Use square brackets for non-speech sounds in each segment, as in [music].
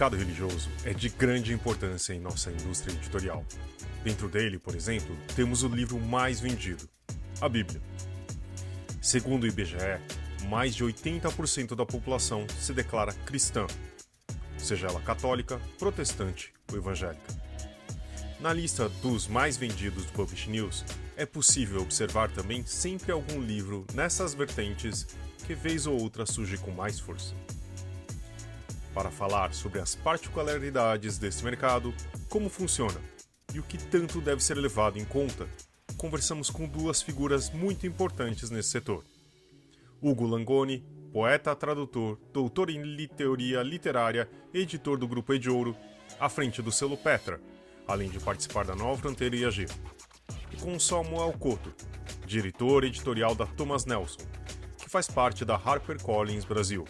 mercado religioso é de grande importância em nossa indústria editorial. Dentro dele, por exemplo, temos o livro mais vendido, a Bíblia. Segundo o IBGE, mais de 80% da população se declara cristã, seja ela católica, protestante ou evangélica. Na lista dos mais vendidos do Publish News, é possível observar também sempre algum livro nessas vertentes que vez ou outra surge com mais força. Para falar sobre as particularidades desse mercado, como funciona e o que tanto deve ser levado em conta, conversamos com duas figuras muito importantes nesse setor. Hugo Langoni, poeta, tradutor, doutor em teoria literária, editor do Grupo Ediouro, à frente do selo Petra, além de participar da Nova Fronteira e Agir. E com Samuel Couto, diretor editorial da Thomas Nelson, que faz parte da HarperCollins Brasil.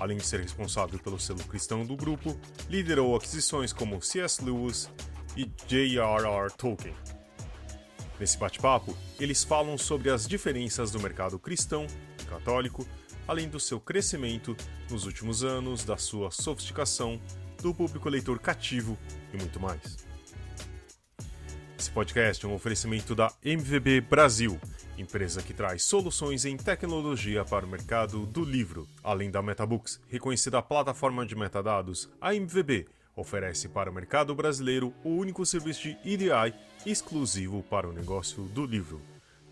Além de ser responsável pelo selo cristão do grupo, liderou aquisições como C.S. Lewis e J.R.R. Tolkien. Nesse bate-papo, eles falam sobre as diferenças do mercado cristão e católico, além do seu crescimento nos últimos anos, da sua sofisticação, do público leitor cativo e muito mais. Esse podcast é um oferecimento da MVB Brasil, empresa que traz soluções em tecnologia para o mercado do livro. Além da MetaBooks, reconhecida plataforma de metadados, a MVB oferece para o mercado brasileiro o único serviço de EDI exclusivo para o negócio do livro.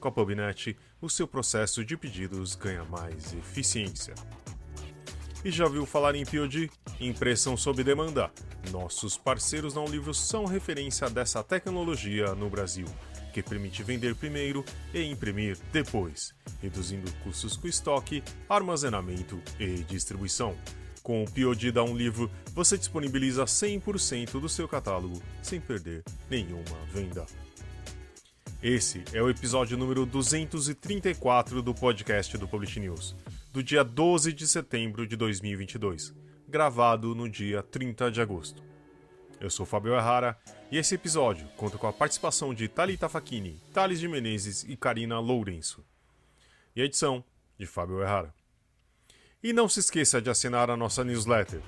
Com a PubNet, o seu processo de pedidos ganha mais eficiência. E já viu falar em POD? Impressão sob demanda. Nossos parceiros não livros são referência dessa tecnologia no Brasil, que permite vender primeiro e imprimir depois, reduzindo custos com estoque, armazenamento e distribuição. Com o POD da Um Livro, você disponibiliza 100% do seu catálogo sem perder nenhuma venda. Esse é o episódio número 234 do podcast do Publish News do dia 12 de setembro de 2022, gravado no dia 30 de agosto. Eu sou Fabio Errara e esse episódio conta com a participação de Talita Facchini, Thales de Menezes e Karina Lourenço. E a edição de Fábio Errara. E não se esqueça de assinar a nossa newsletter,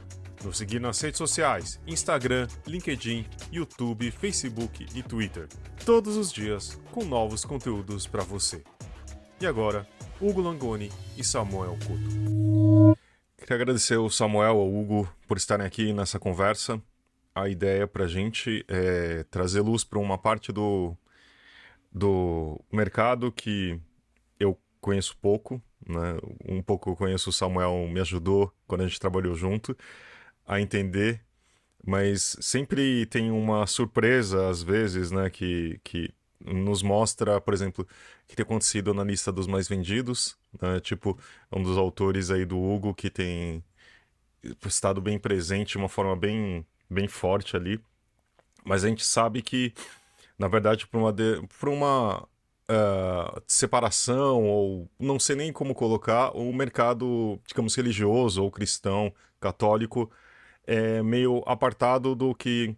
nos seguir nas redes sociais, Instagram, LinkedIn, YouTube, Facebook e Twitter, todos os dias com novos conteúdos para você. E agora, Hugo Langoni e Samuel Couto. Queria agradecer ao Samuel, ao Hugo, por estarem aqui nessa conversa. A ideia para a gente é trazer luz para uma parte do, do mercado que eu conheço pouco, né? Um pouco eu conheço o Samuel, me ajudou quando a gente trabalhou junto a entender, mas sempre tem uma surpresa às vezes, né? Que, que nos mostra, por exemplo, o que tem acontecido na lista dos mais vendidos, né? tipo, um dos autores aí do Hugo que tem estado bem presente de uma forma bem, bem forte ali, mas a gente sabe que, na verdade, por uma, de... uma uh, separação, ou não sei nem como colocar, o mercado, digamos, religioso ou cristão, católico, é meio apartado do que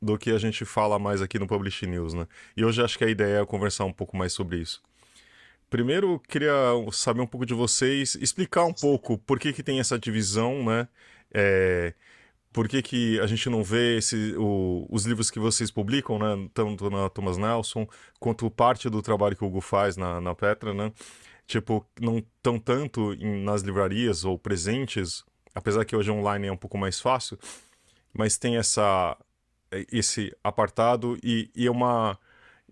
do que a gente fala mais aqui no Publish News, né? E hoje acho que a ideia é conversar um pouco mais sobre isso. Primeiro, queria saber um pouco de vocês, explicar um pouco por que, que tem essa divisão, né? É, por que, que a gente não vê esse, o, os livros que vocês publicam, né? Tanto na Thomas Nelson, quanto parte do trabalho que o Hugo faz na, na Petra, né? Tipo, não tão tanto em, nas livrarias ou presentes, apesar que hoje online é um pouco mais fácil, mas tem essa esse apartado e, e é uma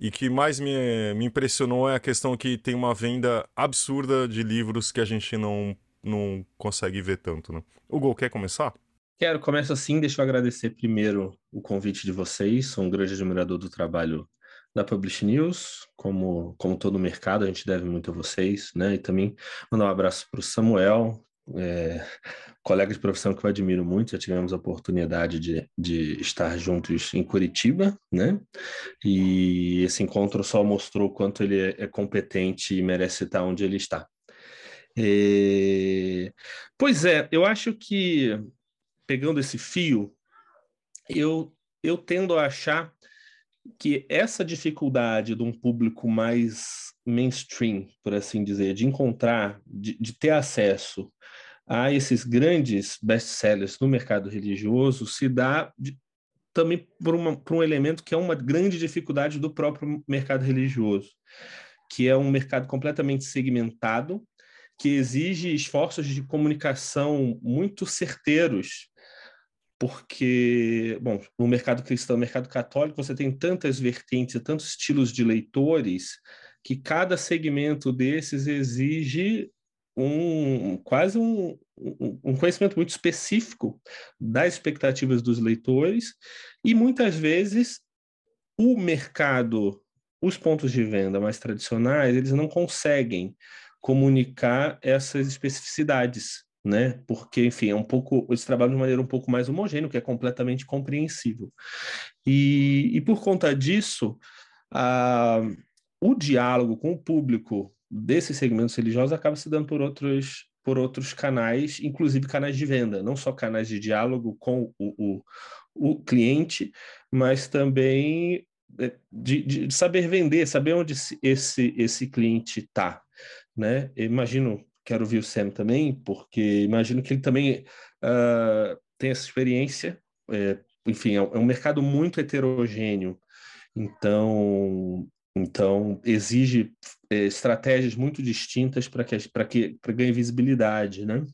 e que mais me, me impressionou é a questão que tem uma venda absurda de livros que a gente não, não consegue ver tanto, né? Hugo, quer começar? Quero, começo assim, deixa eu agradecer primeiro o convite de vocês, sou um grande admirador do trabalho da Publish News, como, como todo o mercado, a gente deve muito a vocês, né? E também mandar um abraço para o Samuel, é, colega de profissão que eu admiro muito, já tivemos a oportunidade de, de estar juntos em Curitiba, né? E esse encontro só mostrou quanto ele é, é competente e merece estar onde ele está. É... Pois é, eu acho que, pegando esse fio, eu, eu tendo a achar que essa dificuldade de um público mais mainstream, por assim dizer, de encontrar, de, de ter acesso a esses grandes best-sellers no mercado religioso se dá de, também por, uma, por um elemento que é uma grande dificuldade do próprio mercado religioso, que é um mercado completamente segmentado, que exige esforços de comunicação muito certeiros, porque, bom, no mercado cristão, no mercado católico, você tem tantas vertentes, tantos estilos de leitores, que cada segmento desses exige um quase um, um conhecimento muito específico das expectativas dos leitores e muitas vezes o mercado, os pontos de venda mais tradicionais, eles não conseguem comunicar essas especificidades, né? Porque, enfim, é um pouco, eles trabalham de maneira um pouco mais homogênea, que é completamente compreensível. E, e por conta disso, a, o diálogo com o público desses segmentos religiosos acaba se dando por outros, por outros canais, inclusive canais de venda, não só canais de diálogo com o, o, o cliente, mas também é, de, de, saber vender, saber onde esse, esse cliente está. Né? imagino, quero ouvir o Sam também, porque imagino que ele também uh, tem essa experiência. É, enfim, é, é um mercado muito heterogêneo. Então, então, exige é, estratégias muito distintas para que, para que ganhe visibilidade, né?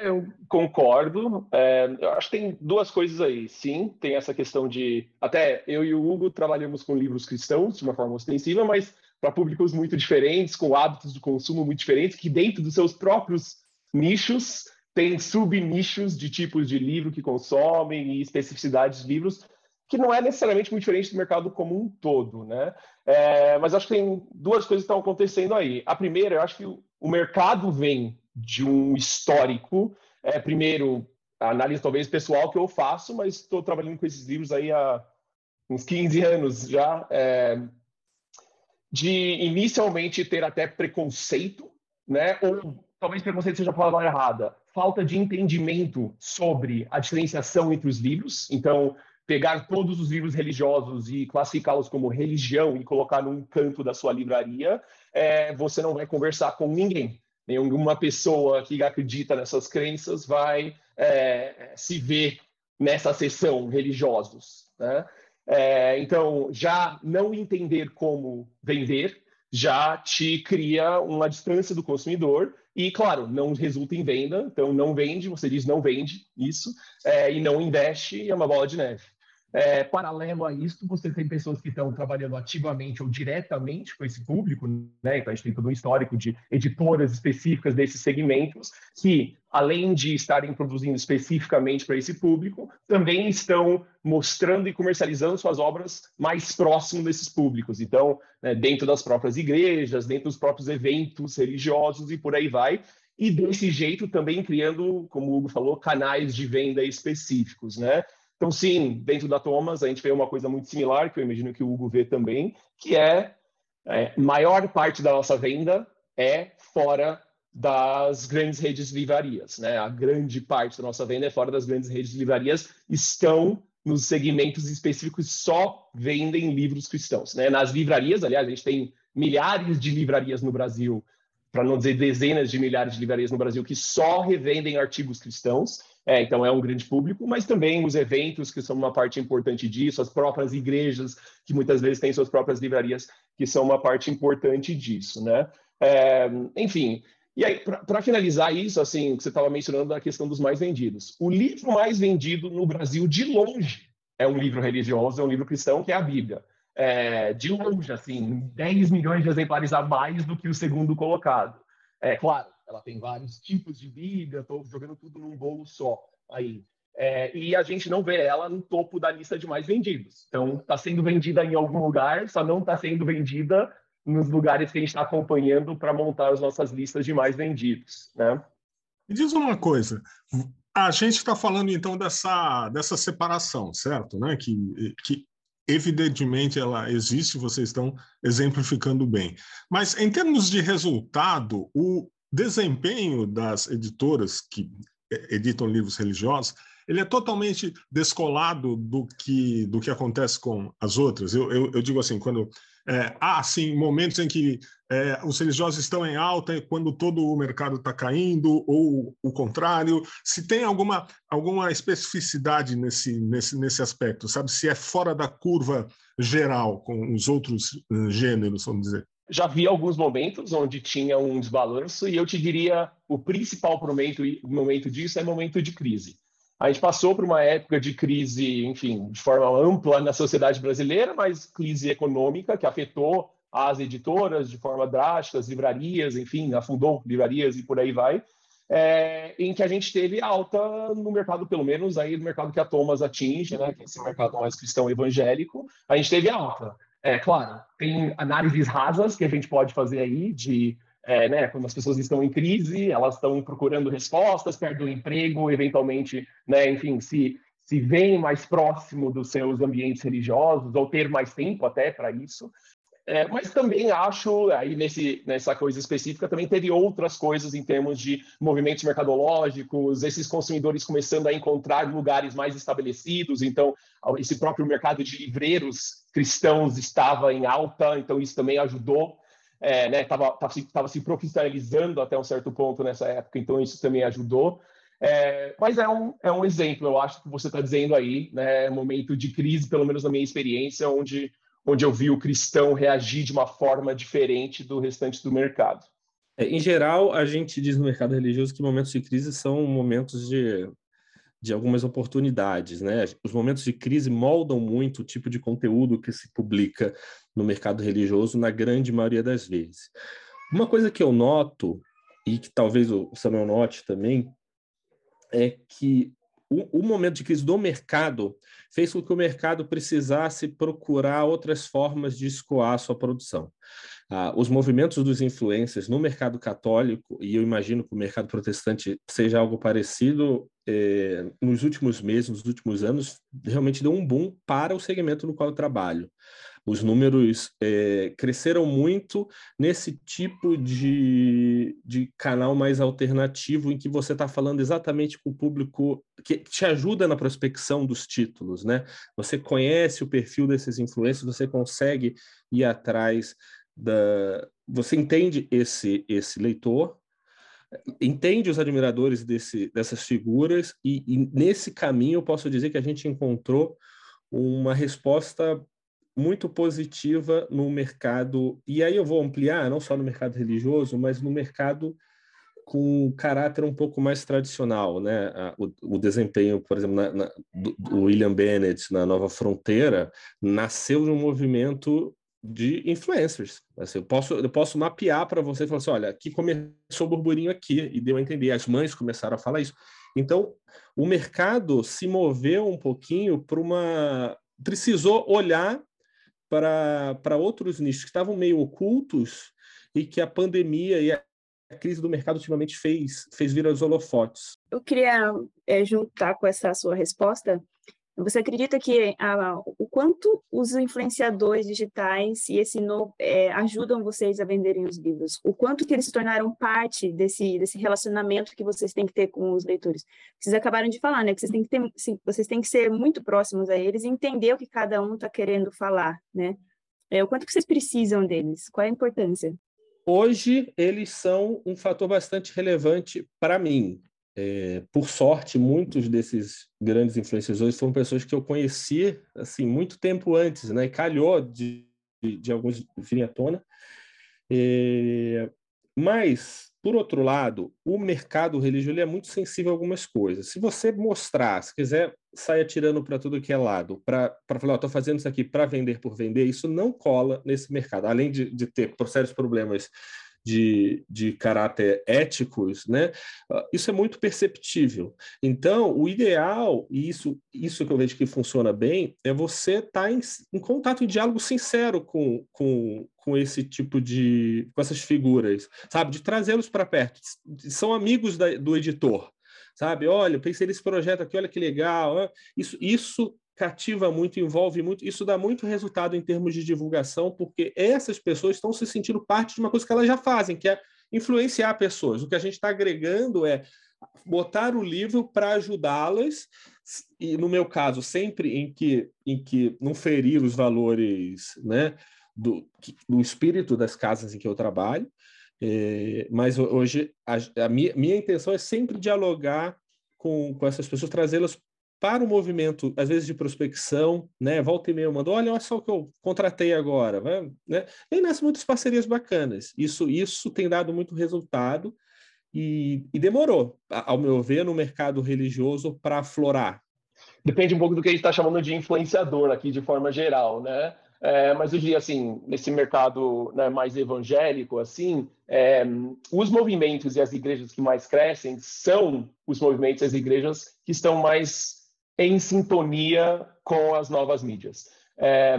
Eu concordo. É, eu acho que tem duas coisas aí. Sim, tem essa questão de. Até eu e o Hugo trabalhamos com livros cristãos de uma forma ostensiva, mas para públicos muito diferentes, com hábitos de consumo muito diferentes, que dentro dos seus próprios nichos tem sub-nichos de tipos de livro que consomem e especificidades de livros que não é necessariamente muito diferente do mercado como um todo, né? É, mas acho que tem duas coisas que estão acontecendo aí. A primeira, eu acho que o mercado vem de um histórico. É, primeiro, a análise talvez pessoal que eu faço, mas estou trabalhando com esses livros aí há uns 15 anos já. É, de inicialmente ter até preconceito, né? Ou talvez preconceito seja a palavra errada, falta de entendimento sobre a diferenciação entre os livros. Então, pegar todos os livros religiosos e classificá-los como religião e colocar num canto da sua livraria, é, você não vai conversar com ninguém. Nenhuma pessoa que acredita nessas crenças vai é, se ver nessa seção religiosos. Né? É, então, já não entender como vender já te cria uma distância do consumidor e, claro, não resulta em venda, então não vende, você diz não vende isso, é, e não investe, é uma bola de neve. É, paralelo a isso, você tem pessoas que estão trabalhando ativamente ou diretamente com esse público, né? Então a gente tem todo um histórico de editoras específicas desses segmentos que, além de estarem produzindo especificamente para esse público, também estão mostrando e comercializando suas obras mais próximo desses públicos. Então, né, dentro das próprias igrejas, dentro dos próprios eventos religiosos e por aí vai. E desse jeito também criando, como o Hugo falou, canais de venda específicos, né? Então, sim, dentro da Thomas, a gente vê uma coisa muito similar, que eu imagino que o Hugo vê também, que é, é maior parte da nossa venda é fora das grandes redes de livrarias. Né? A grande parte da nossa venda é fora das grandes redes de livrarias, estão nos segmentos específicos só vendem livros cristãos. Né? Nas livrarias, aliás, a gente tem milhares de livrarias no Brasil, para não dizer dezenas de milhares de livrarias no Brasil, que só revendem artigos cristãos. É, então é um grande público, mas também os eventos, que são uma parte importante disso, as próprias igrejas, que muitas vezes têm suas próprias livrarias, que são uma parte importante disso, né? É, enfim, e aí, para finalizar isso, assim, que você estava mencionando da questão dos mais vendidos. O livro mais vendido no Brasil, de longe, é um livro religioso, é um livro cristão, que é a Bíblia. É, de longe, assim, 10 milhões de exemplares a mais do que o segundo colocado. É claro, ela tem vários tipos de Bíblia, estou jogando tudo num bolo só aí. É, e a gente não vê ela no topo da lista de mais vendidos. Então, está sendo vendida em algum lugar, só não está sendo vendida nos lugares que a gente está acompanhando para montar as nossas listas de mais vendidos. Né? Me diz uma coisa, a gente está falando então dessa, dessa separação, certo? Né? Que, que evidentemente ela existe, vocês estão exemplificando bem. Mas em termos de resultado, o desempenho das editoras que editam livros religiosos ele é totalmente descolado do que do que acontece com as outras. Eu, eu, eu digo assim, quando é, há sim momentos em que é, os religiosos estão em alta quando todo o mercado está caindo, ou o contrário? Se tem alguma, alguma especificidade nesse, nesse, nesse aspecto, sabe? Se é fora da curva geral com os outros gêneros, vamos dizer. Já vi alguns momentos onde tinha um desbalanço, e eu te diria o principal momento, momento disso é momento de crise. A gente passou por uma época de crise, enfim, de forma ampla na sociedade brasileira, mas crise econômica que afetou as editoras de forma drástica, as livrarias, enfim, afundou livrarias e por aí vai, é, em que a gente teve alta no mercado, pelo menos aí no mercado que a Thomas atinge, né, que é esse mercado mais cristão evangélico, a gente teve alta. É claro, tem análises rasas que a gente pode fazer aí de é, né, quando as pessoas estão em crise, elas estão procurando respostas, perdem o emprego, eventualmente, né, enfim, se, se veem mais próximo dos seus ambientes religiosos, ou ter mais tempo até para isso. É, mas também acho, aí nesse, nessa coisa específica, também teve outras coisas em termos de movimentos mercadológicos, esses consumidores começando a encontrar lugares mais estabelecidos, então esse próprio mercado de livreiros cristãos estava em alta, então isso também ajudou é, né, tava, tava, se, se profissionalizando até um certo ponto nessa época, então isso também ajudou. É, mas é um, é um exemplo, eu acho que você está dizendo aí, né, momento de crise, pelo menos na minha experiência, onde, onde eu vi o cristão reagir de uma forma diferente do restante do mercado. É, em geral, a gente diz no mercado religioso que momentos de crise são momentos de de algumas oportunidades, né? Os momentos de crise moldam muito o tipo de conteúdo que se publica no mercado religioso na grande maioria das vezes. Uma coisa que eu noto e que talvez o Samuel note também é que o, o, momento de crise do mercado fez com que o mercado precisasse procurar outras formas de escoar a sua produção. Ah, os movimentos dos influencers no mercado católico, e eu imagino que o mercado protestante seja algo parecido, eh, nos últimos meses, nos últimos anos, realmente deu um boom para o segmento no qual eu trabalho. Os números é, cresceram muito nesse tipo de, de canal mais alternativo, em que você está falando exatamente com o público que te ajuda na prospecção dos títulos, né? Você conhece o perfil desses influencers, você consegue ir atrás da. Você entende esse, esse leitor, entende os admiradores desse, dessas figuras, e, e nesse caminho eu posso dizer que a gente encontrou uma resposta muito positiva no mercado, e aí eu vou ampliar, não só no mercado religioso, mas no mercado com caráter um pouco mais tradicional, né? O, o desempenho, por exemplo, na, na, do, William Bennett na Nova Fronteira nasceu de um movimento de influencers. Assim, eu posso eu posso mapear para você e falar assim, olha, aqui começou o burburinho aqui e deu a entender. As mães começaram a falar isso. Então, o mercado se moveu um pouquinho para uma precisou olhar para outros nichos que estavam meio ocultos e que a pandemia e a crise do mercado ultimamente fez, fez vir aos holofotes. Eu queria é, juntar com essa sua resposta você acredita que ah, o quanto os influenciadores digitais e esse é, ajudam vocês a venderem os livros? O quanto que eles se tornaram parte desse, desse relacionamento que vocês têm que ter com os leitores? Vocês acabaram de falar, né? Que vocês têm que ter, vocês têm que ser muito próximos a eles e entender o que cada um está querendo falar, né? É, o quanto que vocês precisam deles? Qual é a importância? Hoje eles são um fator bastante relevante para mim. É, por sorte, muitos desses grandes influenciadores foram pessoas que eu conheci assim muito tempo antes, né? E calhou de, de, de alguns virem à tona. É, mas, por outro lado, o mercado religioso é muito sensível a algumas coisas. Se você mostrar, se quiser sair atirando para tudo que é lado, para falar, estou fazendo isso aqui para vender por vender, isso não cola nesse mercado. Além de, de ter sérios problemas de, de caráter éticos, né? Ah, isso é muito perceptível. Então, o ideal, e isso, isso que eu vejo que funciona bem, é você estar tá em, em contato, em diálogo sincero com, com, com esse tipo de. com essas figuras, sabe? De trazê-los para perto. São amigos da, do editor sabe? Olha, pensei nesse projeto aqui, olha que legal. Isso, isso cativa muito, envolve muito, isso dá muito resultado em termos de divulgação, porque essas pessoas estão se sentindo parte de uma coisa que elas já fazem, que é influenciar pessoas. O que a gente está agregando é botar o livro para ajudá-las, e no meu caso, sempre em que, em que não ferir os valores né, do, do espírito das casas em que eu trabalho, é, mas hoje a, a minha, minha intenção é sempre dialogar com, com essas pessoas, trazê-las para o movimento, às vezes de prospecção, né? Volta e meia eu mando, olha, olha só o que eu contratei agora, né? E nascem muitas parcerias bacanas. Isso, isso tem dado muito resultado e, e demorou, ao meu ver, no mercado religioso para aflorar. Depende um pouco do que a gente está chamando de influenciador aqui, de forma geral, né? É, mas eu diria assim, nesse mercado né, mais evangélico, assim, é, os movimentos e as igrejas que mais crescem são os movimentos e as igrejas que estão mais em sintonia com as novas mídias. É,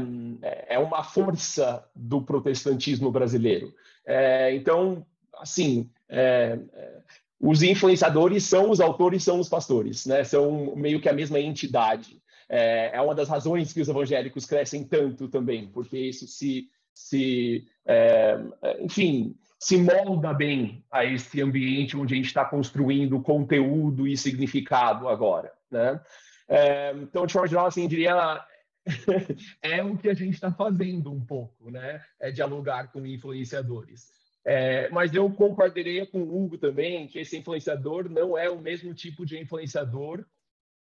é uma força do protestantismo brasileiro. É, então, assim, é, é, os influenciadores são os autores, são os pastores, né? São meio que a mesma entidade. É, é uma das razões que os evangélicos crescem tanto também, porque isso se, se é, enfim, se molda bem a esse ambiente onde a gente está construindo conteúdo e significado agora, né? É, então, de forma geral, assim, diria [laughs] é o que a gente está fazendo um pouco, né? É dialogar com influenciadores. É, mas eu concordaria com o Hugo também que esse influenciador não é o mesmo tipo de influenciador,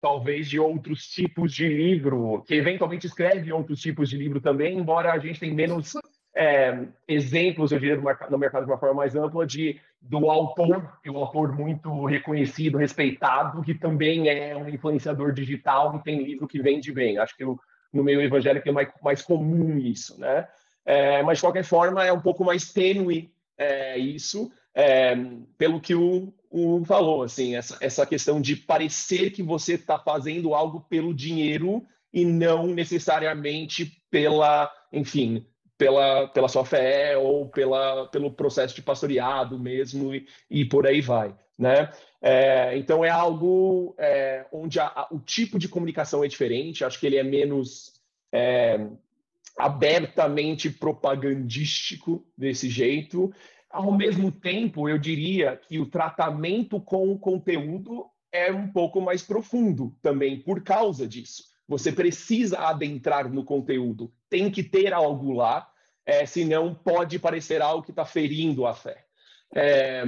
talvez de outros tipos de livro, que eventualmente escreve outros tipos de livro também, embora a gente tenha menos é, exemplos, eu diria, no mercado de uma forma mais ampla, de do autor, e um autor muito reconhecido, respeitado, que também é um influenciador digital e tem livro que vende bem. Acho que no meio evangélico é mais, mais comum isso, né? É, mas, de qualquer forma, é um pouco mais tênue é, isso, é, pelo que o, o falou, assim, essa, essa questão de parecer que você está fazendo algo pelo dinheiro e não necessariamente pela, enfim, pela, pela sua fé ou pela, pelo processo de pastoreado mesmo e, e por aí vai, né? É, então é algo é, onde a, a, o tipo de comunicação é diferente, acho que ele é menos é, abertamente propagandístico desse jeito. Ao mesmo tempo, eu diria que o tratamento com o conteúdo é um pouco mais profundo também por causa disso. Você precisa adentrar no conteúdo, tem que ter algo lá é, senão pode parecer algo que está ferindo a fé. É,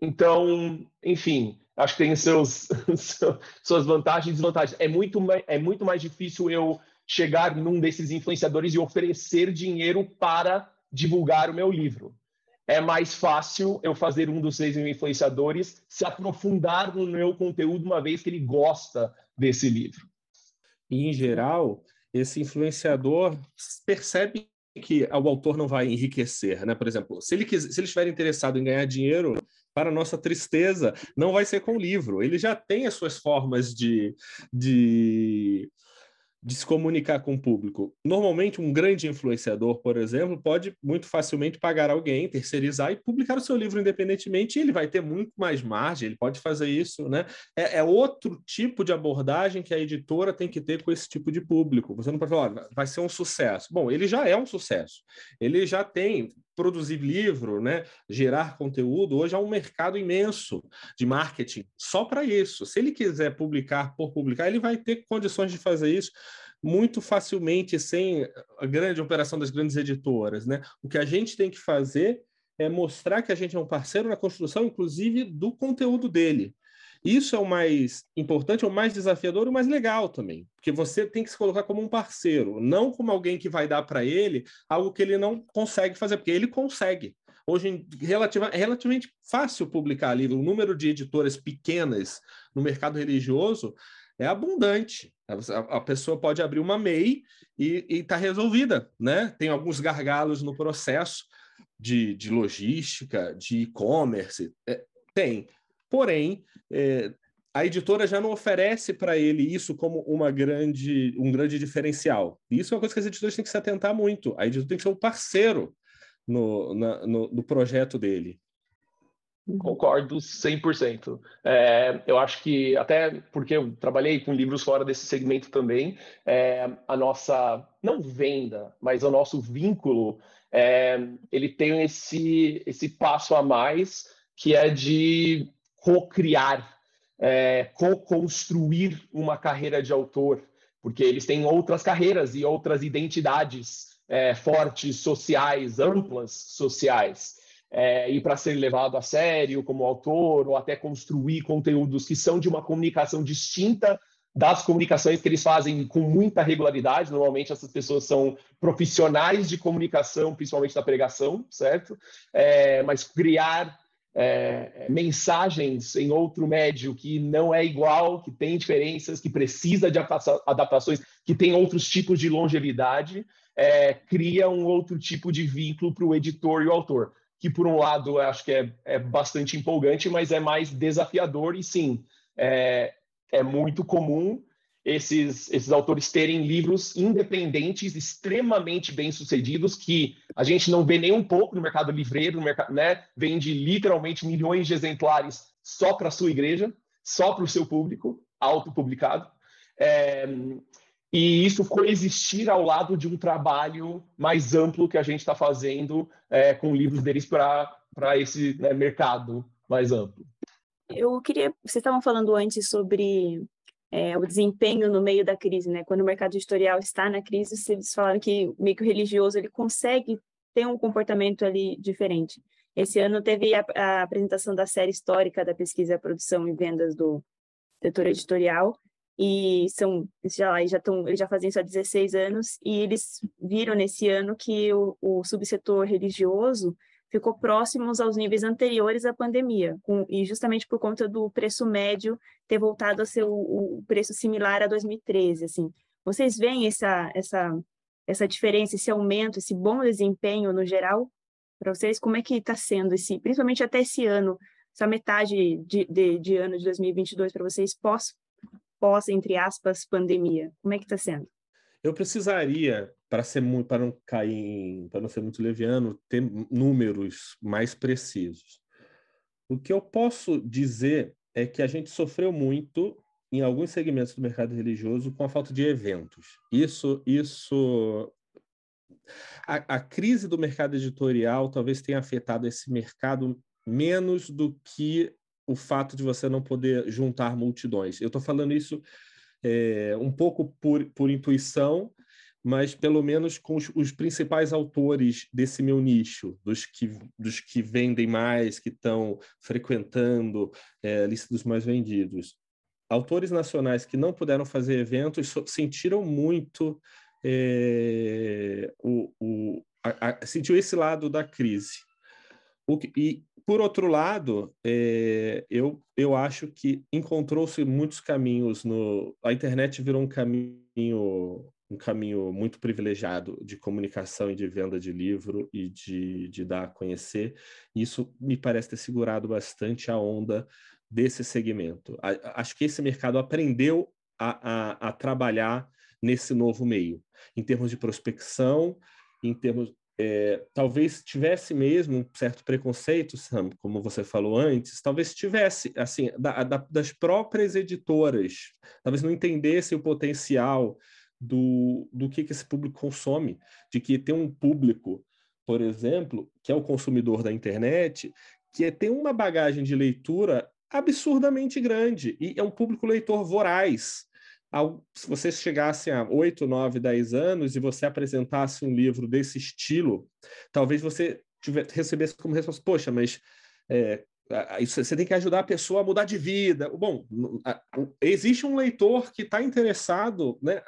então, enfim, acho que tem seus, [laughs] suas vantagens e desvantagens. É muito, é muito mais difícil eu chegar num desses influenciadores e oferecer dinheiro para divulgar o meu livro. É mais fácil eu fazer um dos seis influenciadores se aprofundar no meu conteúdo uma vez que ele gosta desse livro. E, em geral, esse influenciador percebe que o autor não vai enriquecer, né? Por exemplo, se ele, quiser, se ele estiver interessado em ganhar dinheiro, para nossa tristeza, não vai ser com o livro. Ele já tem as suas formas de, de de se comunicar com o público. Normalmente, um grande influenciador, por exemplo, pode muito facilmente pagar alguém, terceirizar e publicar o seu livro independentemente, e ele vai ter muito mais margem, ele pode fazer isso, né? É, é outro tipo de abordagem que a editora tem que ter com esse tipo de público. Você não pode falar, vai ser um sucesso. Bom, ele já é um sucesso. Ele já tem produzir livro, né, gerar conteúdo, hoje há um mercado imenso de marketing só para isso. Se ele quiser publicar por publicar, ele vai ter condições de fazer isso muito facilmente sem a grande operação das grandes editoras, né? O que a gente tem que fazer é mostrar que a gente é um parceiro na construção, inclusive, do conteúdo dele. Isso é o mais importante, é o mais desafiador o mais legal também, porque você tem que se colocar como um parceiro, não como alguém que vai dar para ele algo que ele não consegue fazer, porque ele consegue. Hoje é relativamente fácil publicar livro. O número de editoras pequenas no mercado religioso é abundante. A, a pessoa pode abrir uma MEI e está resolvida, né? Tem alguns gargalos no processo de, de logística, de e-commerce, é, tem. Porém, é, a editora já não oferece para ele isso como uma grande, um grande diferencial. Isso é uma coisa que as editoras têm que se atentar muito. A editora tem que ser um parceiro no, na, no, no projeto dele. Concordo 100%. É, eu acho que, até porque eu trabalhei com livros fora desse segmento também, é, a nossa, não venda, mas o nosso vínculo, é, ele tem esse, esse passo a mais, que é de co-criar, é, co-construir uma carreira de autor, porque eles têm outras carreiras e outras identidades é, fortes sociais, amplas sociais, é, e para ser levado a sério como autor, ou até construir conteúdos que são de uma comunicação distinta das comunicações que eles fazem com muita regularidade. Normalmente essas pessoas são profissionais de comunicação, principalmente da pregação, certo? É, mas criar é, mensagens em outro médio que não é igual, que tem diferenças, que precisa de adaptações, que tem outros tipos de longevidade, é, cria um outro tipo de vínculo para o editor e o autor. Que, por um lado, acho que é, é bastante empolgante, mas é mais desafiador, e sim, é, é muito comum esses, esses autores terem livros independentes, extremamente bem-sucedidos, que a gente não vê nem um pouco no mercado livreiro, no mercado, né? vende literalmente milhões de exemplares só para a sua igreja, só para o seu público, autopublicado. É, e isso coexistir ao lado de um trabalho mais amplo que a gente está fazendo é, com livros deles para esse né, mercado mais amplo. Eu queria, vocês estavam falando antes sobre é, o desempenho no meio da crise, né? Quando o mercado editorial está na crise, vocês falaram que meio que o religioso ele consegue ter um comportamento ali diferente. Esse ano teve a, a apresentação da série histórica da pesquisa, produção e vendas do setor editorial e são já já estão eles já fazem isso há 16 anos e eles viram nesse ano que o, o subsetor religioso ficou próximos aos níveis anteriores à pandemia, com, e justamente por conta do preço médio ter voltado a ser o, o preço similar a 2013, assim. Vocês veem essa, essa, essa diferença, esse aumento, esse bom desempenho no geral? Para vocês, como é que está sendo, esse, principalmente até esse ano, essa metade de, de, de ano de 2022 para vocês pós, pós, entre aspas, pandemia? Como é que está sendo? Eu precisaria, para ser para não cair, para não ser muito leviano, ter números mais precisos. O que eu posso dizer é que a gente sofreu muito em alguns segmentos do mercado religioso com a falta de eventos. Isso, isso, a, a crise do mercado editorial talvez tenha afetado esse mercado menos do que o fato de você não poder juntar multidões. Eu estou falando isso é, um pouco por, por intuição, mas pelo menos com os, os, principais autores desse meu nicho, dos que, dos que vendem mais, que estão frequentando é, a lista dos mais vendidos. Autores nacionais que não puderam fazer eventos sentiram muito é, o, o, a, a, sentiu esse lado da crise. O que, e por outro lado, é, eu, eu acho que encontrou-se muitos caminhos no. A internet virou um caminho um caminho muito privilegiado de comunicação e de venda de livro e de, de dar a conhecer. Isso me parece ter segurado bastante a onda desse segmento. A, acho que esse mercado aprendeu a, a, a trabalhar nesse novo meio, em termos de prospecção, em termos é, talvez tivesse mesmo um certo preconceito, Sam, como você falou antes, talvez tivesse, assim, da, da, das próprias editoras, talvez não entendesse o potencial do, do que, que esse público consome, de que tem um público, por exemplo, que é o consumidor da internet, que é, tem uma bagagem de leitura absurdamente grande e é um público leitor voraz se você chegasse a 8, 9, 10 anos e você apresentasse um livro desse estilo, talvez você tiver, recebesse como resposta, poxa, mas é, você tem que ajudar a pessoa a mudar de vida. Bom, existe um leitor que está interessado, né,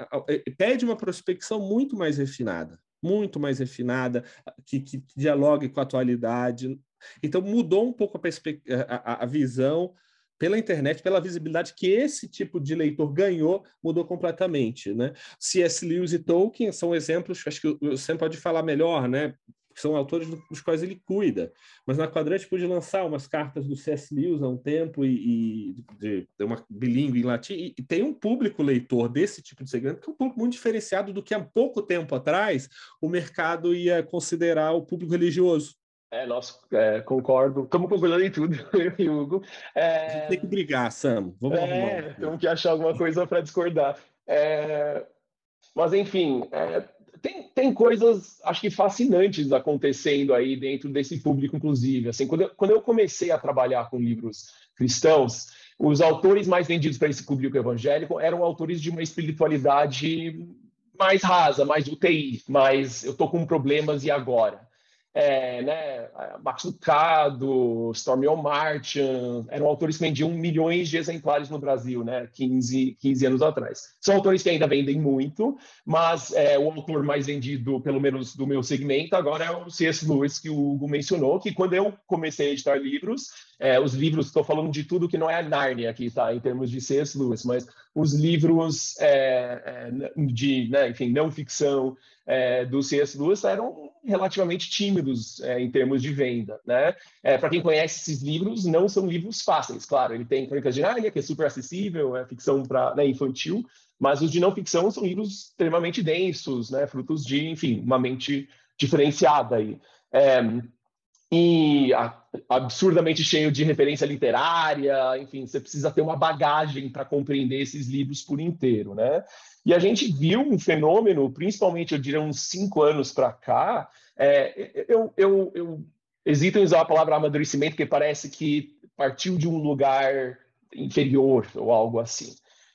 pede uma prospecção muito mais refinada, muito mais refinada, que, que dialogue com a atualidade. Então, mudou um pouco a, a, a visão pela internet, pela visibilidade que esse tipo de leitor ganhou, mudou completamente, né? C.S. Lewis e Tolkien são exemplos, acho que Sam pode falar melhor, né? São autores dos quais ele cuida. Mas na Quadrante pude lançar umas cartas do C.S. Lewis há um tempo e, e de, de, uma bilíngue em latim. E, e, tem um público leitor desse tipo de segmento que é um pouco muito diferenciado do que há pouco tempo atrás o mercado ia considerar o público religioso. É, nós é, concordo. Estamos concordando em tudo, [laughs] eu e Hugo. É... Tem que brigar, Sam. Vamos é, arrumar. Temos que achar alguma coisa para discordar. É... Mas, enfim, é, tem, tem coisas, acho que fascinantes acontecendo aí dentro desse público, inclusive. Assim, quando eu, quando eu comecei a trabalhar com livros cristãos, os autores mais vendidos para esse público evangélico eram autores de uma espiritualidade mais rasa, mais UTI, mais eu estou com problemas e agora? É, né, Max Lucado, Stormy O'Martian, eram autores que vendiam milhões de exemplares no Brasil, né, 15, 15 anos atrás. São autores que ainda vendem muito, mas é, o autor mais vendido, pelo menos do meu segmento, agora é o C.S. Lewis, que o Hugo mencionou, que quando eu comecei a editar livros, é, os livros, estou falando de tudo que não é a Narnia aqui, tá, em termos de C.S. Lewis, mas os livros é, é de, né, enfim, não ficção, é, do C.S. Lewis eram relativamente tímidos é, em termos de venda, né? É, Para quem conhece esses livros, não são livros fáceis, claro. Ele tem Crônicas de Nárnia, que é super acessível, é ficção para né, infantil, mas os de não ficção são livros extremamente densos, né? Frutos de, enfim, uma mente diferenciada aí. E absurdamente cheio de referência literária, enfim, você precisa ter uma bagagem para compreender esses livros por inteiro, né? E a gente viu um fenômeno, principalmente, eu diria, uns cinco anos para cá, é, eu, eu, eu hesito em usar a palavra amadurecimento, porque parece que partiu de um lugar inferior ou algo assim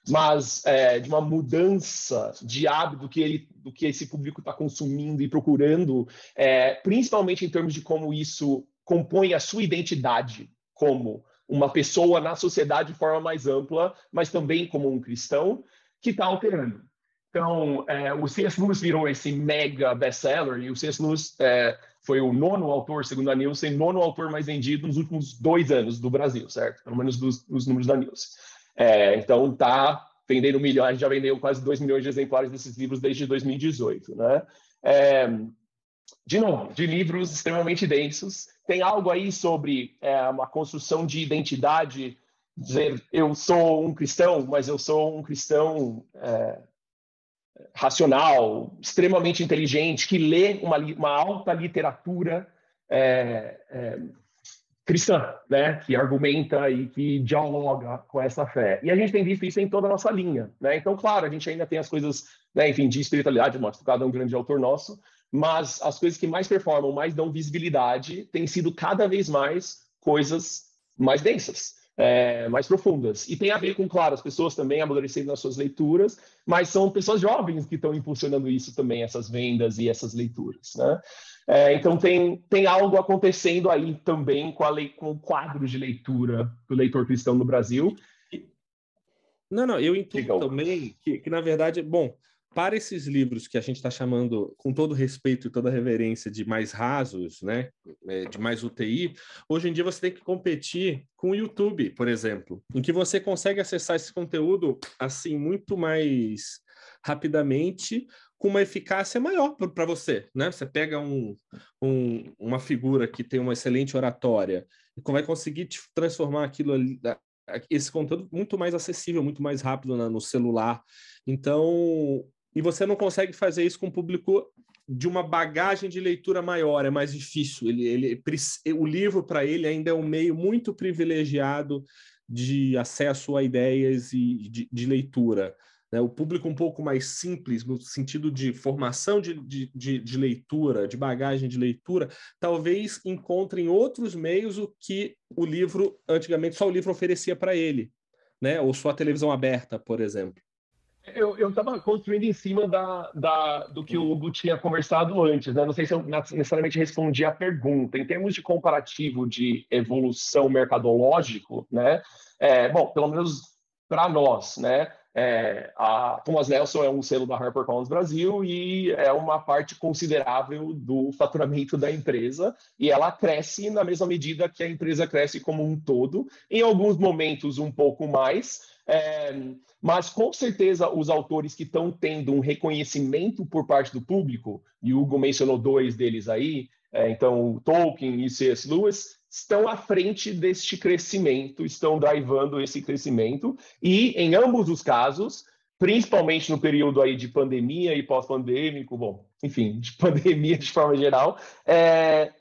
mas é, de uma mudança de hábito que, ele, do que esse público está consumindo e procurando, é, principalmente em termos de como isso compõe a sua identidade como uma pessoa na sociedade de forma mais ampla, mas também como um cristão, que está alterando. Então, é, o C.S. Lewis virou esse mega best-seller, e o C.S. Lewis é, foi o nono autor, segundo a Nielsen, nono autor mais vendido nos últimos dois anos do Brasil, certo? Pelo menos dos, dos números da Nielsen. É, então, tá vendendo milhões, já vendeu quase 2 milhões de exemplares desses livros desde 2018, né? É, de novo, de livros extremamente densos. Tem algo aí sobre é, uma construção de identidade, dizer eu sou um cristão, mas eu sou um cristão é, racional, extremamente inteligente, que lê uma, uma alta literatura é, é, cristã, né, que argumenta e que dialoga com essa fé. E a gente tem visto isso em toda a nossa linha, né? Então, claro, a gente ainda tem as coisas, né, enfim, de espiritualidade, o Marcos é um grande autor nosso, mas as coisas que mais performam, mais dão visibilidade, têm sido cada vez mais coisas mais densas, é, mais profundas. E tem a ver com, claro, as pessoas também amadurecendo nas suas leituras, mas são pessoas jovens que estão impulsionando isso também, essas vendas e essas leituras, né? É, então tem, tem algo acontecendo aí também com, a lei, com o quadro de leitura do leitor cristão no Brasil. Não, não, eu entendo também que, que, na verdade, bom, para esses livros que a gente está chamando, com todo respeito e toda reverência, de mais rasos, né, é, de mais UTI, hoje em dia você tem que competir com o YouTube, por exemplo, em que você consegue acessar esse conteúdo assim muito mais rapidamente, com uma eficácia maior para você, né? Você pega um, um, uma figura que tem uma excelente oratória e vai conseguir transformar aquilo ali, esse conteúdo muito mais acessível, muito mais rápido na, no celular. Então, e você não consegue fazer isso com um público de uma bagagem de leitura maior, é mais difícil. Ele, ele, o livro para ele ainda é um meio muito privilegiado de acesso a ideias e de, de leitura. Né? O público um pouco mais simples, no sentido de formação de, de, de, de leitura, de bagagem de leitura, talvez encontre em outros meios o que o livro, antigamente, só o livro oferecia para ele, né? ou sua televisão aberta, por exemplo. Eu estava construindo em cima da, da, do que o Hugo tinha conversado antes, né? Não sei se eu necessariamente respondi a pergunta. Em termos de comparativo de evolução mercadológico, né? É, bom, pelo menos para nós, né? É, a Thomas Nelson é um selo da HarperCollins Brasil e é uma parte considerável do faturamento da empresa e ela cresce na mesma medida que a empresa cresce como um todo, em alguns momentos um pouco mais, é, mas com certeza os autores que estão tendo um reconhecimento por parte do público, e o Hugo mencionou dois deles aí, é, então Tolkien e C.S. Lewis, estão à frente deste crescimento, estão drivando esse crescimento, e em ambos os casos, principalmente no período aí de pandemia e pós-pandêmico, bom, enfim, [laughs] de pandemia de forma geral, é,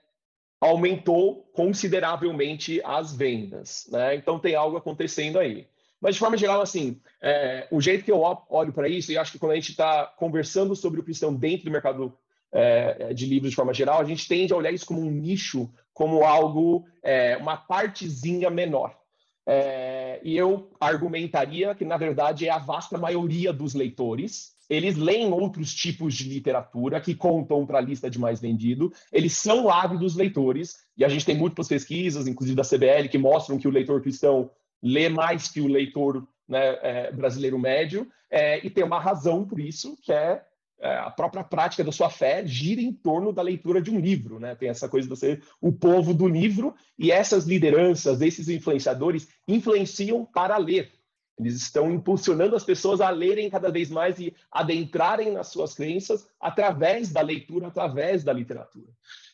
aumentou consideravelmente as vendas, né? Então tem algo acontecendo aí. Mas de forma geral, assim, é, o jeito que eu olho para isso, e acho que quando a gente está conversando sobre o cristão dentro do mercado é, de livros de forma geral, a gente tende a olhar isso como um nicho como algo, é, uma partezinha menor. É, e eu argumentaria que, na verdade, é a vasta maioria dos leitores, eles leem outros tipos de literatura que contam para a lista de mais vendido, eles são ávidos leitores, e a gente tem múltiplas pesquisas, inclusive da CBL, que mostram que o leitor cristão lê mais que o leitor né, é, brasileiro médio, é, e tem uma razão por isso, que é, a própria prática da sua fé gira em torno da leitura de um livro. Né? Tem essa coisa de ser o povo do livro, e essas lideranças, esses influenciadores, influenciam para ler. Eles estão impulsionando as pessoas a lerem cada vez mais e adentrarem nas suas crenças através da leitura, através da literatura.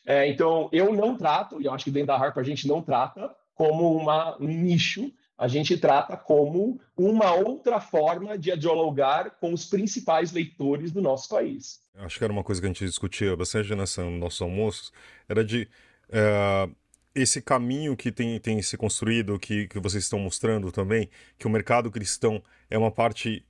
É, então, eu não trato, e eu acho que dentro da Harper a gente não trata como uma, um nicho, a gente trata como uma outra forma de dialogar com os principais leitores do nosso país. Acho que era uma coisa que a gente discutia bastante nessa, nos nossos almoços, era de uh, esse caminho que tem, tem se construído, que, que vocês estão mostrando também, que o mercado cristão é uma parte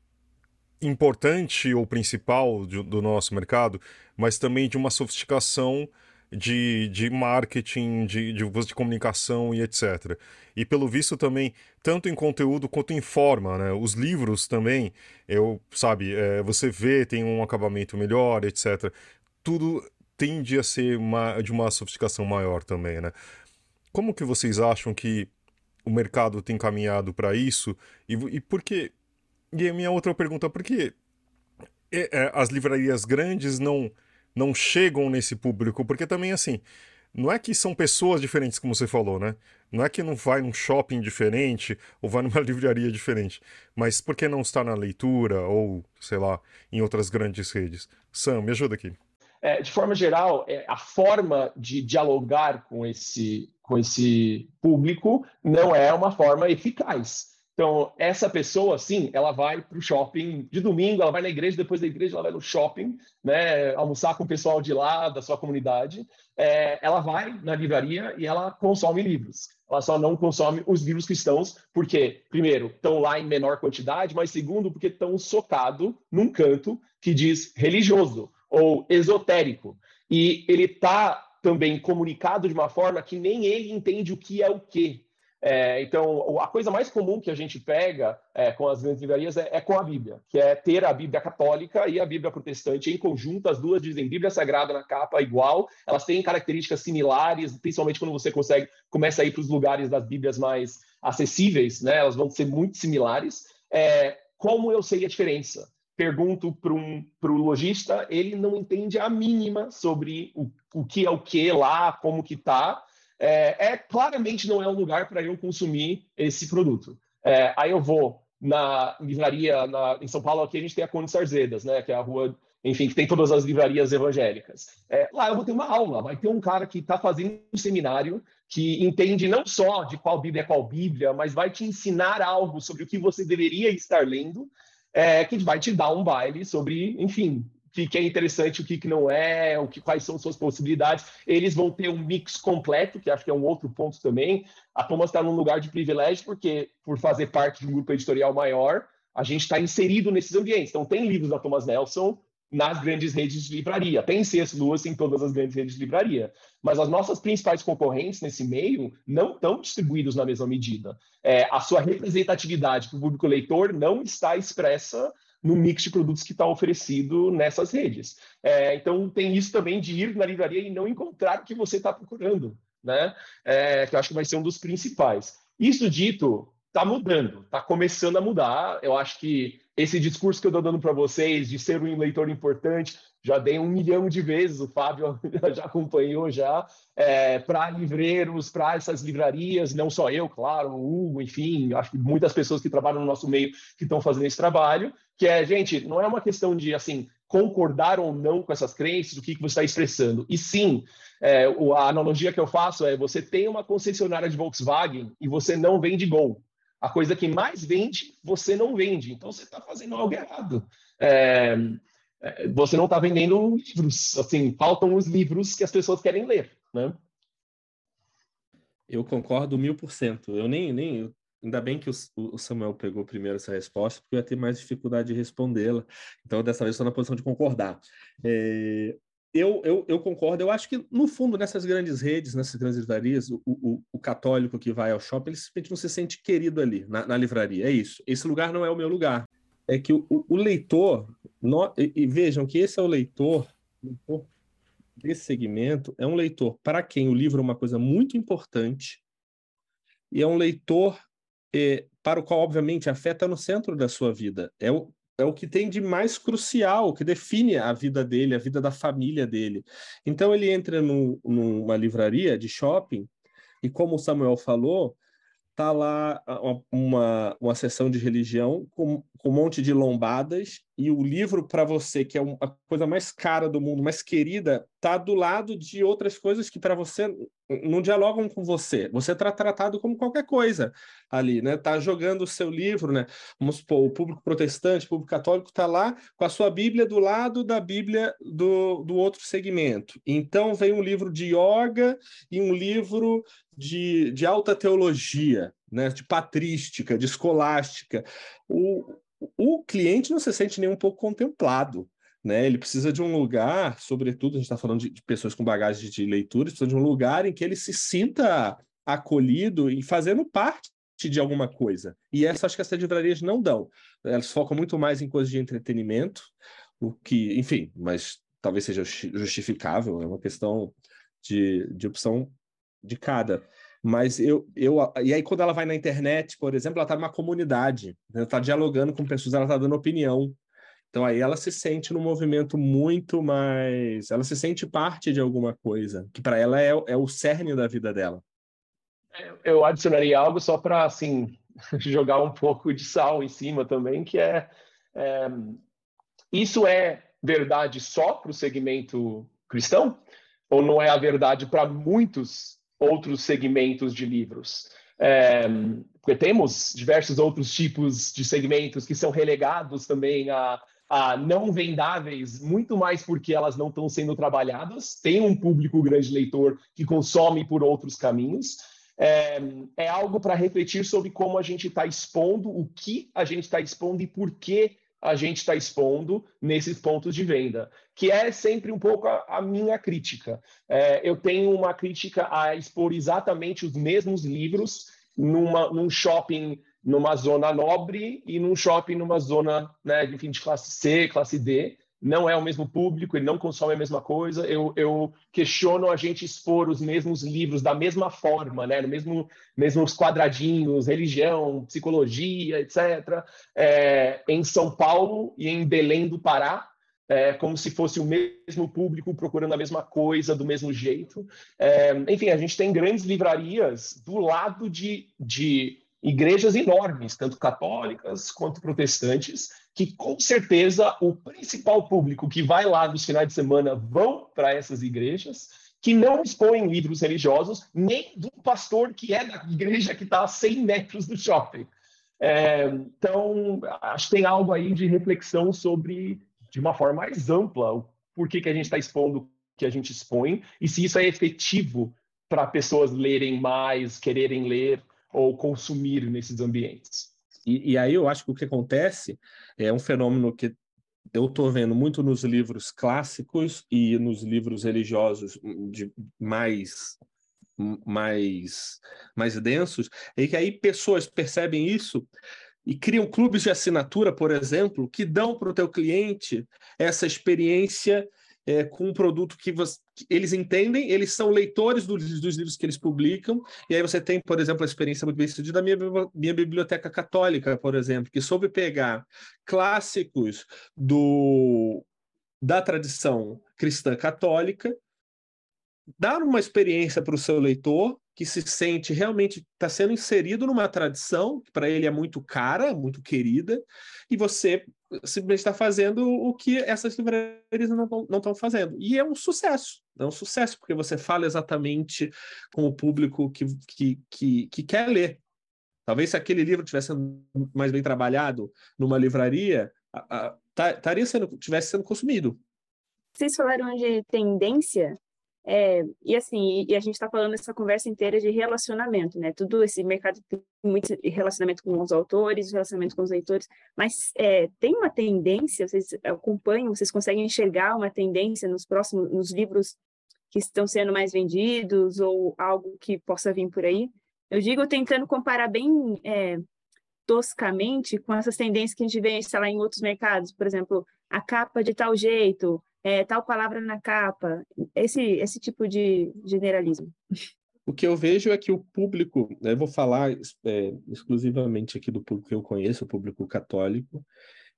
importante ou principal de, do nosso mercado, mas também de uma sofisticação de, de marketing, de, de, de comunicação e etc. E pelo visto também, tanto em conteúdo quanto em forma, né? Os livros também, eu, sabe, é, você vê, tem um acabamento melhor, etc. Tudo tende a ser uma, de uma sofisticação maior também, né? Como que vocês acham que o mercado tem caminhado para isso? E, e por que... E a minha outra pergunta, por que é, é, as livrarias grandes não não chegam nesse público, porque também assim, não é que são pessoas diferentes, como você falou, né? Não é que não vai num shopping diferente ou vai numa [laughs] livraria diferente, mas por que não está na leitura ou, sei lá, em outras grandes redes? Sam, me ajuda aqui. É, de forma geral, é, a forma de dialogar com esse, com esse público não é uma forma eficaz. Então, essa pessoa, sim, ela vai para o shopping de domingo, ela vai na igreja, depois da igreja ela vai no shopping, né, almoçar com o pessoal de lá, da sua comunidade. É, ela vai na livraria e ela consome livros. Ela só não consome os livros cristãos, porque, primeiro, estão lá em menor quantidade, mas segundo, porque estão socados num canto que diz religioso ou esotérico. E ele está também comunicado de uma forma que nem ele entende o que é o que. É, então, a coisa mais comum que a gente pega é, com as grandes livrarias é, é, com a Bíblia, que é ter a Bíblia católica e a Bíblia protestante em conjunto. As duas dizem Bíblia Sagrada na capa igual, elas têm características similares, principalmente quando você consegue começa a ir para os lugares das Bíblias mais acessíveis, né? Elas vão ser muito similares. É, como eu sei a diferença? Pergunto para um, o lojista, ele não entende a mínima sobre o, o que é o que lá, como que tá é, é claramente não é um lugar para eu consumir esse produto. É, aí eu vou na livraria na, em São Paulo, aqui a gente tem a Conde Sarzedas, né, que é a rua, enfim, que tem todas as livrarias evangélicas. É, lá eu vou ter uma aula, vai ter um cara que está fazendo um seminário que entende não só de qual Bíblia é qual Bíblia, mas vai te ensinar algo sobre o que você deveria estar lendo, é, que vai te dar um baile sobre, enfim, que, que é interessante, o que, que não é, o que, quais são suas possibilidades. Eles vão ter um mix completo, que acho que é um outro ponto também. A Thomas está num lugar de privilégio, porque por fazer parte de um grupo editorial maior, a gente está inserido nesses ambientes. Então, tem livros da Thomas Nelson nas grandes redes de livraria. Tem C.S. Lewis em todas as grandes redes de livraria. Mas as nossas principais concorrentes nesse meio não estão distribuídos na mesma medida. É, a sua representatividade para o público leitor não está expressa no mix de produtos que está oferecido nessas redes. É, então, tem isso também de ir na livraria e não encontrar o que você está procurando, né? É, que eu acho que vai ser um dos principais. Isso dito, está mudando, está começando a mudar. Eu acho que esse discurso que eu estou dando para vocês de ser um leitor importante, já dei um milhão de vezes, o Fábio [laughs] já acompanhou já, é, para livreiros, para essas livrarias, não só eu, claro, o Hugo, enfim, acho que muitas pessoas que trabalham no nosso meio que estão fazendo esse trabalho, que é, gente, não é uma questão de, assim, concordar ou não com essas crenças, o que, que você está expressando, e sim, é, a analogia que eu faço é, você tem uma concessionária de Volkswagen e você não vende Gol, a coisa que mais vende, você não vende. Então você está fazendo algo errado. É, você não está vendendo livros. Assim, faltam os livros que as pessoas querem ler, né? Eu concordo mil por cento. Eu nem, nem ainda bem que o, Samuel pegou primeiro essa resposta, porque eu ia ter mais dificuldade de respondê-la. Então, dessa vez, estou na posição de concordar. É, eu, eu, eu, concordo. Eu acho que, no fundo, nessas grandes redes, nessas grandes livrarias, o, o, o católico que vai ao shopping, ele simplesmente não se sente querido ali, na, na, livraria. É isso. Esse lugar não é o meu lugar. É que o, o leitor, No, e, e, vejam que esse é o leitor, leitor desse segmento, é um leitor para quem o livro é uma coisa muito importante e é um leitor é, para o qual, obviamente, a fé está no centro da sua vida. É o, é o que tem de mais crucial, que define a vida dele, a vida da família dele. Então ele entra no, numa livraria de shopping e, como o Samuel falou, tá lá uma, uma sessão de religião com um monte de lombadas e o livro para você, que é a coisa mais cara do mundo, mais querida, tá do lado de outras coisas que para você não dialogam com você. Você está tratado como qualquer coisa ali, né? Tá jogando o seu livro, né? Vamos supor, o público protestante, o público católico tá lá com a sua Bíblia do lado da Bíblia do, do outro segmento. Então vem um livro de yoga e um livro de, de alta teologia, né? De patrística, de escolástica. O, o cliente não se sente nem um pouco contemplado. Né? Ele precisa de um lugar, sobretudo, a gente está falando de, de, pessoas com bagagem de leitura, precisa de um lugar em que ele se sinta acolhido e fazendo parte de alguma coisa. E essa acho que essas livrarias não dão. Elas focam muito mais em coisas de entretenimento, o que, enfim, mas talvez seja justificável, é uma questão de, de opção de cada. Mas eu, eu. E aí, quando ela vai na internet, por exemplo, ela está numa comunidade, ela está dialogando com pessoas, ela está dando opinião. Então aí ela se sente num movimento muito mais. Ela se sente parte de alguma coisa, que para ela é, é o cerne da vida dela. É, eu adicionaria algo só para assim [laughs] jogar um pouco de sal em cima também, que é, é isso é verdade só para o segmento cristão ou não é a verdade para muitos outros segmentos de livros. É, porque temos diversos outros tipos de segmentos que são relegados também a, a não vendáveis, muito mais porque elas não estão sendo trabalhadas. Tem um público grande leitor que consome por outros caminhos. É, é algo para refletir sobre como a gente está expondo, o que a gente está expondo e por que a gente está expondo nesses pontos de venda, que é sempre um pouco a, a minha crítica. É, eu tenho uma crítica a expor exatamente os mesmos livros numa, num shopping numa zona nobre e num shopping numa zona, né, enfim, de classe C, classe D, não é o mesmo público, ele não consome a mesma coisa. Eu, eu questiono a gente expor os mesmos livros da mesma forma, né? No mesmo, mesmos quadradinhos, religião, psicologia, etc. É, em São Paulo e em Belém do Pará, é, como se fosse o mesmo público procurando a mesma coisa, do mesmo jeito. É, enfim, a gente tem grandes livrarias do lado de, de igrejas enormes, tanto católicas quanto protestantes, que com certeza o principal público que vai lá nos finais de semana vão para essas igrejas, que não expõem livros religiosos, nem do pastor que é da igreja que está a 100 metros do shopping. É, então, acho que tem algo aí de reflexão sobre, de uma forma mais ampla, o porquê que a gente está expondo o que a gente expõe e se isso é efetivo para pessoas lerem mais, quererem ler ou consumir nesses ambientes. E, e aí eu acho que o que acontece é um fenômeno que eu estou vendo muito nos livros clássicos e nos livros religiosos de mais mais mais densos, é que aí pessoas percebem isso e criam clubes de assinatura, por exemplo, que dão para o teu cliente essa experiência é, com um produto que, você, que, eles entendem, eles são leitores do, dos livros que eles publicam, e aí você tem, por exemplo, a experiência muito bem sucedida da minha, minha biblioteca católica, por exemplo, que soube pegar clássicos do, da tradição cristã católica, dar uma experiência para o seu leitor que se sente realmente está sendo inserido numa tradição que para ele é muito cara, muito querida, e você simplesmente está fazendo o que essas livrarias não estão fazendo. E é um sucesso, é um sucesso, porque você fala exatamente com o público que, que, que, que quer ler. Talvez se aquele livro tivesse sendo mais bem trabalhado numa livraria, estaria sendo, tivesse sendo consumido. Vocês falaram de tendência, é, e assim, e a gente está falando essa conversa inteira de relacionamento, né? Tudo esse mercado tem muito relacionamento com os autores, relacionamento com os leitores, mas é, tem uma tendência, vocês acompanham, vocês conseguem enxergar uma tendência nos próximos, nos livros que estão sendo mais vendidos ou algo que possa vir por aí? Eu digo tentando comparar bem é, toscamente com essas tendências que a gente vê, sei lá, em outros mercados, por exemplo, a capa de tal jeito, é, tal palavra na capa, esse, esse tipo de generalismo. O que eu vejo é que o público, né, eu vou falar é, exclusivamente aqui do público que eu conheço, o público católico,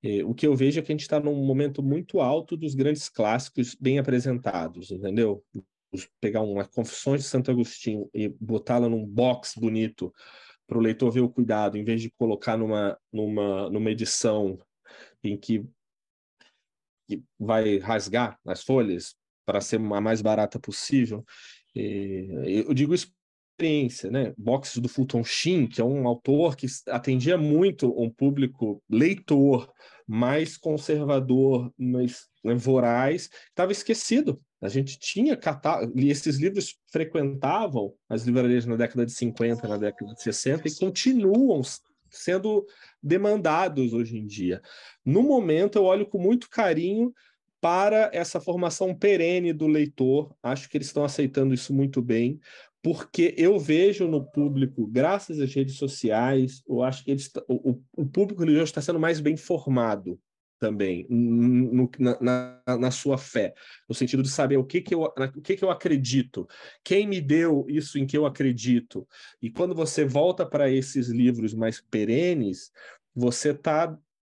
é, o que eu vejo é que a gente está num momento muito alto dos grandes clássicos bem apresentados, entendeu? Pegar uma Confissões de Santo Agostinho e botá-la num box bonito para o leitor ver o cuidado, em vez de colocar numa, numa, numa edição em que, que vai rasgar as folhas para ser a mais barata possível. eu digo experiência, né? Boxes do Fulton Sheen, que é um autor que atendia muito um público leitor mais conservador, mais né, voraz, estava esquecido. A gente tinha e esses livros frequentavam as livrarias na década de 50, na década de 60 e continuam sendo demandados hoje em dia. No momento, eu olho com muito carinho para essa formação perene do leitor. Acho que eles estão aceitando isso muito bem, porque eu vejo no público, graças às redes sociais, eu acho que eles, o, o público religioso está sendo mais bem formado também no, na, na, sua fé, no sentido de saber o que que eu, o que que eu acredito, quem me deu isso em que eu acredito. E quando você volta para esses livros mais perenes, você tá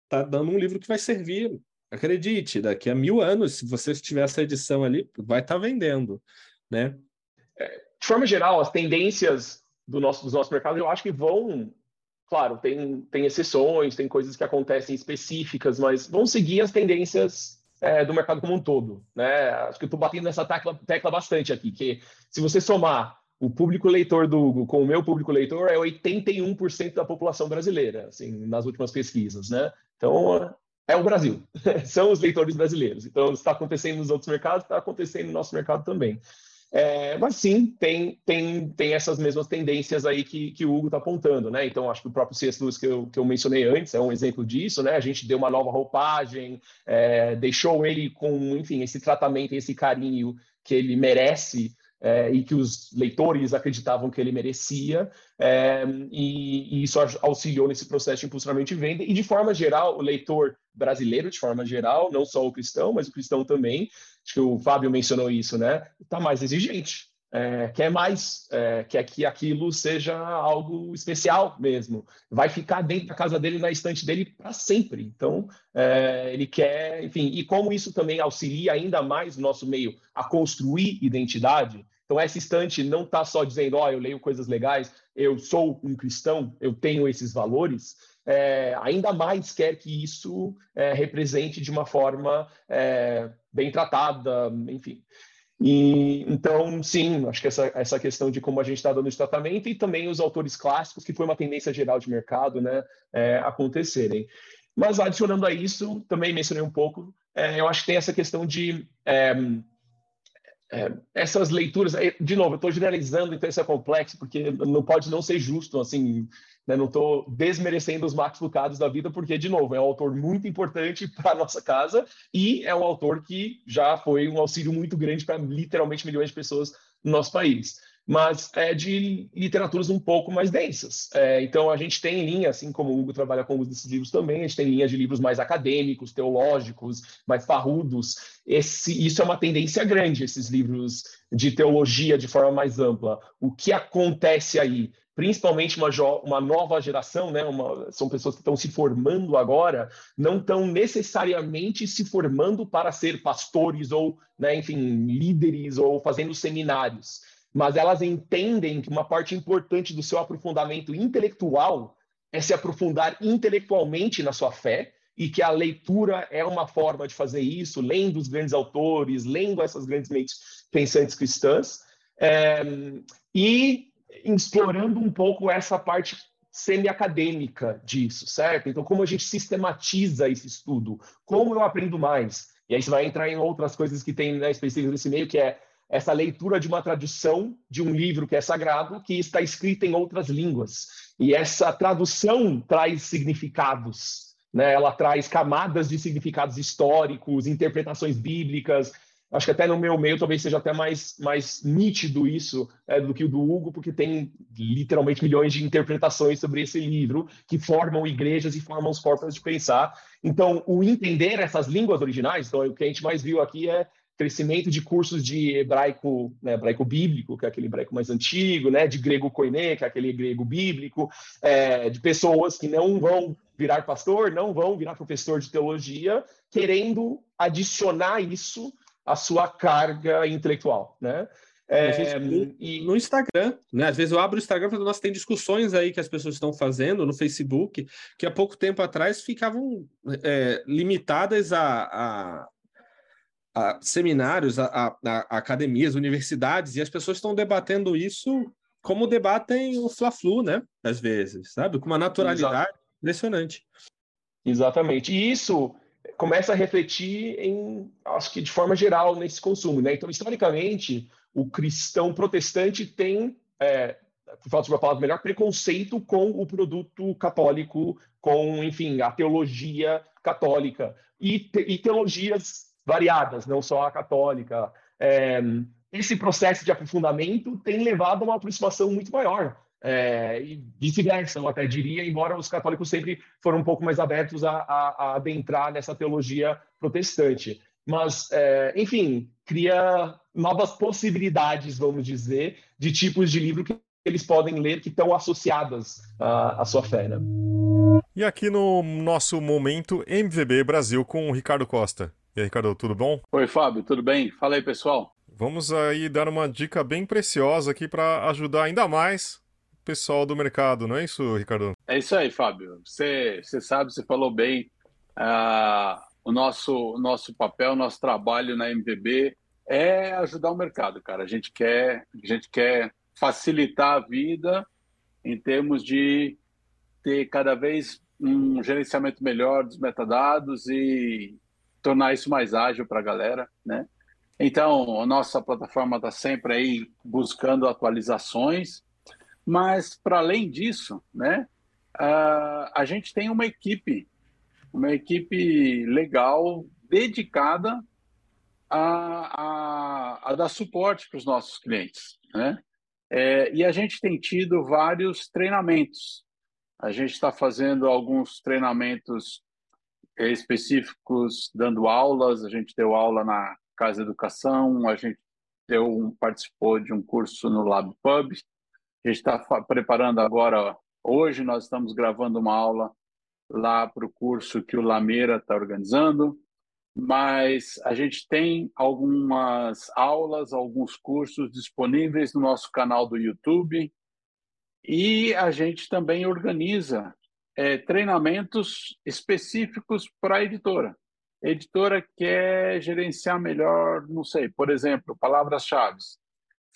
tá dando um livro que vai servir. Acredite, daqui a mil anos, se você tiver essa edição ali, vai estar tá vendendo, né? É, de forma geral, as tendências do nosso, dos nossos mercados, eu acho que vão Claro, tem, tem exceções, tem coisas que acontecem específicas, mas vão seguir as tendências é, do mercado como um todo. Né? Acho que eu estou batendo nessa tecla, tecla bastante aqui, que se você somar o público leitor do Google com o meu público leitor, é 81% da população brasileira, assim, nas últimas pesquisas. Né? Então, é o Brasil, [laughs] são os leitores brasileiros. Então, está acontecendo nos outros mercados, está acontecendo no nosso mercado também. É, mas sim, tem, tem, tem essas mesmas tendências aí que, que o Hugo está apontando, né? Então, acho que o próprio C.S. Lewis que eu, que eu mencionei antes é um exemplo disso, né? A gente deu uma nova roupagem, é, deixou ele com, enfim, esse tratamento, esse carinho que ele merece é, e que os leitores acreditavam que ele merecia, é, e, e, isso auxiliou nesse processo de impulsionamento de venda. E, de forma geral, o leitor brasileiro, de forma geral, não só o cristão, mas o cristão também, acho que o Fábio mencionou isso, né? Está mais exigente, é, quer mais, é, quer que aquilo seja algo especial mesmo. Vai ficar dentro da casa dele, na estante dele, para sempre. Então, é, ele quer, enfim, e como isso também auxilia ainda mais o nosso meio a construir identidade. Então, essa estante não está só dizendo, ó, oh, eu leio coisas legais, eu sou um cristão, eu tenho esses valores, é, ainda mais quer que isso é, represente de uma forma é, bem tratada, enfim. E, então, sim, acho que essa, essa questão de como a gente está dando esse tratamento e também os autores clássicos, que foi uma tendência geral de mercado, né, é, acontecerem. Mas adicionando a isso, também mencionei um pouco, é, eu acho que tem essa questão de é, essas leituras, é, de novo, eu estou generalizando, então isso é complexo, porque não pode não ser justo, assim, né, não estou desmerecendo os Max Lucados da vida, porque, de novo, é um autor muito importante [laughs] para a nossa casa e é um autor que já foi um auxílio muito grande para literalmente milhões de pessoas no nosso país mas é de literaturas um pouco mais densas. É, então, a gente tem linha, assim como o Hugo trabalha com alguns desses livros também, a gente tem linhas de livros mais acadêmicos, teológicos, mais parrudos. Esse, isso é uma tendência grande, esses livros de teologia de forma mais ampla. O que acontece aí? Principalmente uma, uma nova geração, né? Uma, são pessoas que estão se formando agora, não estão necessariamente se formando para ser pastores ou, né, enfim, líderes ou fazendo seminários mas elas entendem que uma parte importante do seu aprofundamento intelectual é se aprofundar intelectualmente na sua fé e que a leitura é uma forma de fazer isso, lendo os grandes autores, lendo essas grandes mentes pensantes cristãs, é, e explorando um pouco essa parte semi-acadêmica disso, certo? Então, como a gente sistematiza esse estudo? Como eu aprendo mais? E aí você vai entrar em outras coisas que tem né, específicas nesse meio, que é essa leitura de uma tradução de um livro que é sagrado, que está escrito em outras línguas. E essa tradução traz significados, né? ela traz camadas de significados históricos, interpretações bíblicas. Acho que até no meu meio talvez seja até mais, mais nítido isso é, do que o do Hugo, porque tem literalmente milhões de interpretações sobre esse livro que formam igrejas e formam os formas de pensar. Então, o entender essas línguas originais, então, o que a gente mais viu aqui é crescimento de cursos de hebraico, né, hebraico bíblico, que é aquele hebraico mais antigo, né, de grego koiné, que é aquele grego bíblico, é, de pessoas que não vão virar pastor, não vão virar professor de teologia, querendo adicionar isso à sua carga intelectual, né? É, e... No Instagram, né? Às vezes eu abro o Instagram e falo, nossa, tem discussões aí que as pessoas estão fazendo no Facebook que há pouco tempo atrás ficavam é, limitadas a, a, a seminários, a, a, a, academias, universidades, e as pessoas estão debatendo isso como debatem o Fla-Flu, né? Às vezes, sabe? Com uma naturalidade Exato. impressionante. Exatamente. E isso começa a refletir em, acho que de forma geral, nesse consumo, né? Então, historicamente, o cristão protestante tem, é, por falta de uma palavra melhor, preconceito com o produto católico, com, enfim, a teologia católica e, te, e teologias variadas, não só a católica. É, esse processo de aprofundamento tem levado a uma aproximação muito maior. É, e vice-versa, eu até diria, embora os católicos sempre foram um pouco mais abertos a, a, a adentrar nessa teologia protestante. Mas, é, enfim, cria novas possibilidades, vamos dizer, de tipos de livro que eles podem ler que estão associadas à, à sua fé. Né? E aqui no nosso momento MVB Brasil com o Ricardo Costa. E aí, Ricardo, tudo bom? Oi, Fábio, tudo bem? Fala aí, pessoal. Vamos aí dar uma dica bem preciosa aqui para ajudar ainda mais o pessoal do mercado, não é isso, Ricardo? É isso aí, Fábio. Você, você sabe, você falou bem. Uh, o nosso, nosso papel, o nosso trabalho na MVB é ajudar o mercado, cara. A gente quer, a gente quer facilitar a vida em termos de ter cada vez um gerenciamento melhor dos metadados e tornar isso mais ágil para a galera, né? Então, a nossa plataforma está sempre aí buscando atualizações, mas para além disso, né, uh, a gente tem uma equipe, uma equipe legal, dedicada a, a, a dar suporte para os nossos clientes, né? É, e a gente tem tido vários treinamentos. A gente está fazendo alguns treinamentos específicos dando aulas. A gente deu aula na Casa Educação, a gente deu participou de um curso no LabPub. A gente está preparando agora, hoje nós estamos gravando uma aula lá para o curso que o Lameira está organizando, mas a gente tem algumas aulas, alguns cursos disponíveis no nosso canal do YouTube e a gente também organiza é, treinamentos específicos para a editora. Editora quer gerenciar melhor, não sei, por exemplo, palavras-chave.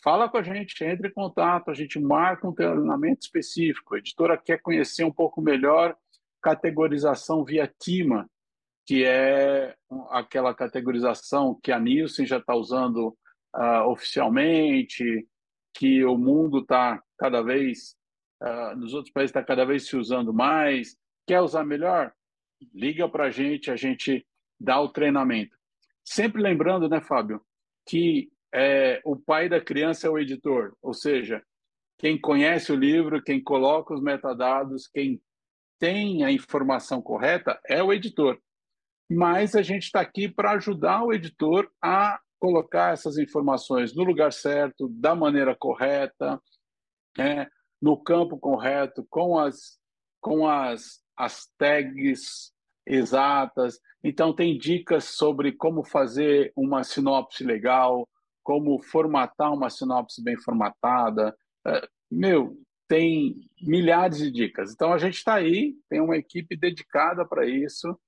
Fala com a gente, entre em contato, a gente marca um treinamento específico. A editora quer conhecer um pouco melhor categorização via TIMA, que é aquela categorização que a Nielsen já está usando uh, oficialmente, que o mundo está cada vez uh, nos outros países está cada vez se usando mais. Quer usar melhor? Liga para a gente, a gente dá o treinamento. Sempre lembrando, né, Fábio, que é, o pai da criança é o editor, ou seja, quem conhece o livro, quem coloca os metadados, quem tem a informação correta é o editor. Mas a gente está aqui para ajudar o editor a colocar essas informações no lugar certo, da maneira correta, é, no campo correto, com as, com as, as tags exatas. Então, tem dicas sobre como fazer uma sinopse legal, como formatar uma sinopse bem formatada. É, meu, tem milhares de dicas. Então, a gente está aí, tem uma equipe dedicada para isso,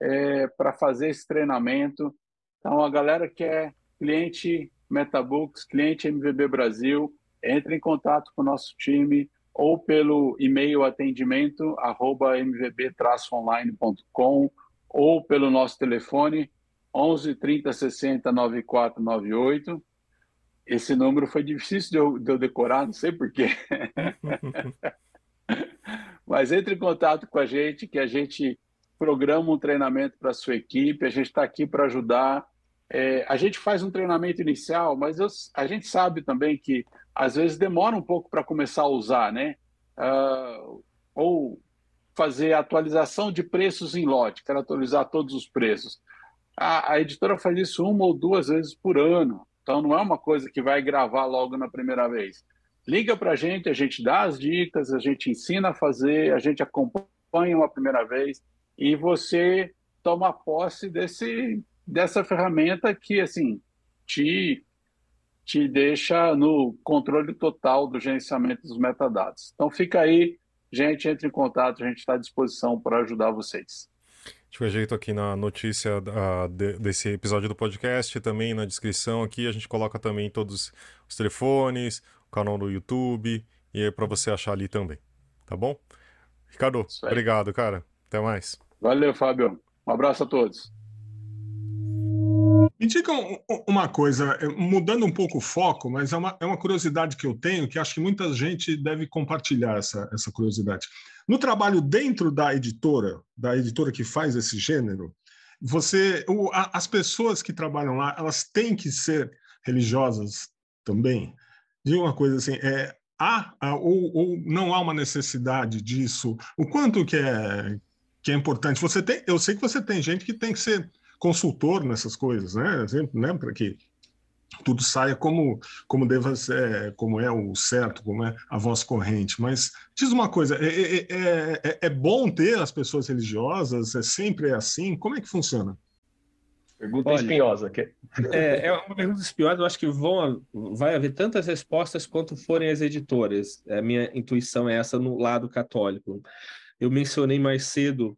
é, para fazer esse treinamento. Então, a galera que é cliente Metabooks, cliente MVB Brasil, entre em contato com o nosso time ou pelo e-mail atendimento arroba mvb-online.com ou pelo nosso telefone 11 30 60 94 98. Esse número foi difícil de eu, de eu decorar, não sei porquê. [laughs] Mas entre em contato com a gente, que a gente programa um treinamento para a sua equipe. A gente está aqui para ajudar é, a gente faz um treinamento inicial, mas eu, a gente sabe também que às vezes demora um pouco para começar a usar, né? Uh, ou fazer atualização de preços em lote, quero atualizar todos os preços. A, a, editora faz isso uma ou duas vezes por ano, então não é uma coisa que vai gravar logo na primeira vez. Liga para a gente, a gente dá as dicas, a gente ensina a fazer, a gente acompanha uma primeira vez e você toma posse desse, dessa ferramenta que assim te te deixa no controle total do gerenciamento dos metadados. Então fica aí, gente, entre em contato, a gente está à disposição para ajudar vocês. De qualquer jeito, aqui na notícia uh, de, desse episódio do podcast, também na descrição aqui, a gente coloca também todos os telefones, o canal do YouTube, e é para você achar ali também. Tá bom? Ricardo, obrigado, cara. Até mais. Valeu, Fábio. Um abraço a todos. Me diga uma coisa, é, mudando um pouco o foco, mas é uma, é uma curiosidade que eu tenho, que acho que muita gente deve compartilhar essa, essa curiosidade. No trabalho dentro da editora, da editora que faz esse gênero, você, o, a, as pessoas que trabalham lá, elas têm que ser religiosas também? Diga uma coisa assim, é, há ou, ou não há uma necessidade disso? O quanto que é, que é importante? Você tem, eu sei que você tem gente que tem que ser consultor nessas coisas, né? Sempre, né? Para que tudo saia como como deva ser, como é o certo, como é a voz corrente. Mas diz uma coisa, é, é, é, é, é bom ter as pessoas religiosas? É sempre assim? Como é que funciona? Pergunta Olha, espinhosa. Que... É, é uma pergunta espinhosa. Eu acho que vão, vai haver tantas respostas quanto forem as editoras. A minha intuição é essa no lado católico. Eu mencionei mais cedo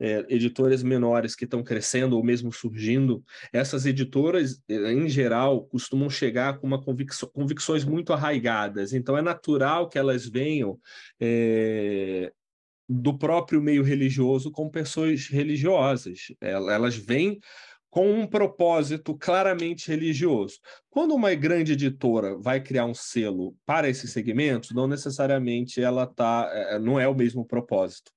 é, editoras menores que estão crescendo ou mesmo surgindo, essas editoras, é, em geral, costumam chegar com uma convicções muito arraigadas. Então, é natural que elas venham é, do próprio meio religioso com pessoas religiosas. Elas vêm com um propósito claramente religioso. Quando uma grande editora vai criar um selo para esses segmentos, não necessariamente ela tá, é, não é o mesmo propósito.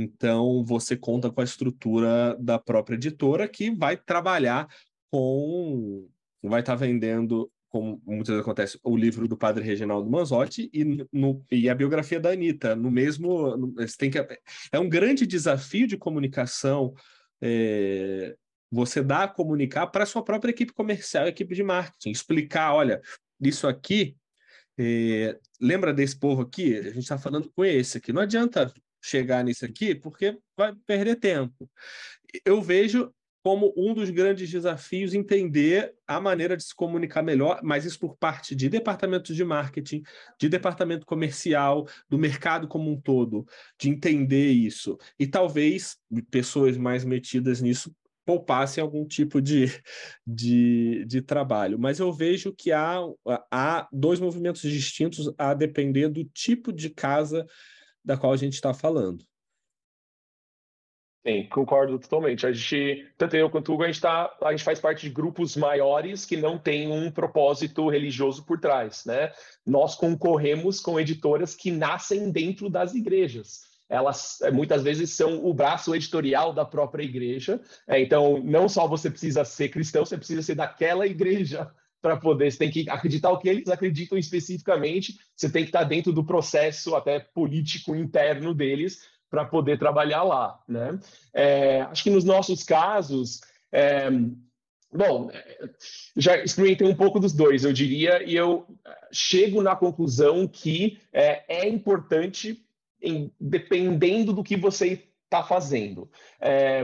Então, você conta com a estrutura da própria editora que vai trabalhar com. vai estar tá vendendo, como muitas vezes acontece, o livro do padre Reginaldo Manzotti e, no, e a biografia da Anitta. No mesmo. No, tem que, é um grande desafio de comunicação. É, você dá a comunicar para a sua própria equipe comercial, equipe de marketing, explicar, olha, isso aqui, é, lembra desse povo aqui? A gente está falando com esse aqui. Não adianta chegar nisso aqui, porque vai perder tempo. Eu vejo como um dos grandes desafios entender a maneira de se comunicar melhor, mas isso por parte de departamentos de marketing, de departamento comercial, do mercado como um todo, de entender isso. E talvez pessoas mais metidas nisso poupassem algum tipo de, de, de trabalho. Mas eu vejo que há, há dois movimentos distintos a depender do tipo de casa da qual a gente está falando. Sim, concordo totalmente. A gente, tanto eu quanto o Hugo, a gente, tá, a gente faz parte de grupos maiores que não têm um propósito religioso por trás, né? Nós concorremos com editoras que nascem dentro das igrejas. Elas eh, muitas vezes são o braço editorial da própria igreja. É, então, não só você precisa ser cristão, você precisa ser daquela igreja para poder, você tem que acreditar o que eles acreditam especificamente, você tem que estar dentro do processo até político interno deles para poder trabalhar lá, né? É, acho que nos nossos casos, é, bom, já experimentei um pouco dos dois, eu diria, e eu chego na conclusão que é, é importante, em, dependendo do que você está fazendo. É,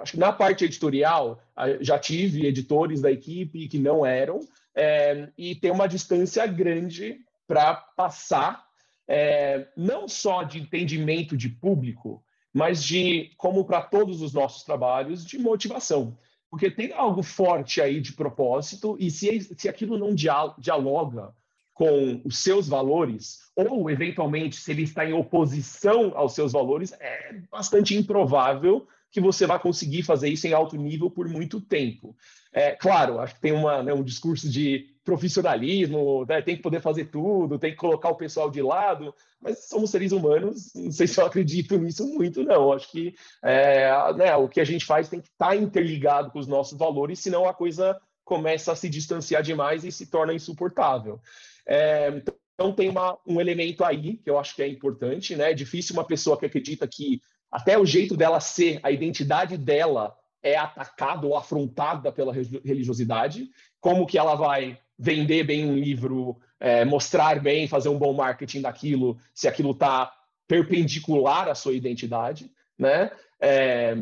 acho que na parte editorial, já tive editores da equipe que não eram, é, e tem uma distância grande para passar, é, não só de entendimento de público, mas de, como para todos os nossos trabalhos, de motivação. Porque tem algo forte aí de propósito, e se, se aquilo não dialoga com os seus valores, ou eventualmente se ele está em oposição aos seus valores, é bastante improvável que você vai conseguir fazer isso em alto nível por muito tempo. É, claro, acho que tem uma, né, um discurso de profissionalismo, né? tem que poder fazer tudo, tem que colocar o pessoal de lado, mas somos seres humanos, não sei se eu acredito nisso muito, não. Acho que é, né, o que a gente faz tem que estar tá interligado com os nossos valores, senão a coisa começa a se distanciar demais e se torna insuportável. É, então tem uma, um elemento aí que eu acho que é importante, né? É difícil uma pessoa que acredita que até o jeito dela ser, a identidade dela é atacada ou afrontada pela religiosidade, como que ela vai vender bem um livro, é, mostrar bem, fazer um bom marketing daquilo, se aquilo está perpendicular à sua identidade, né? É,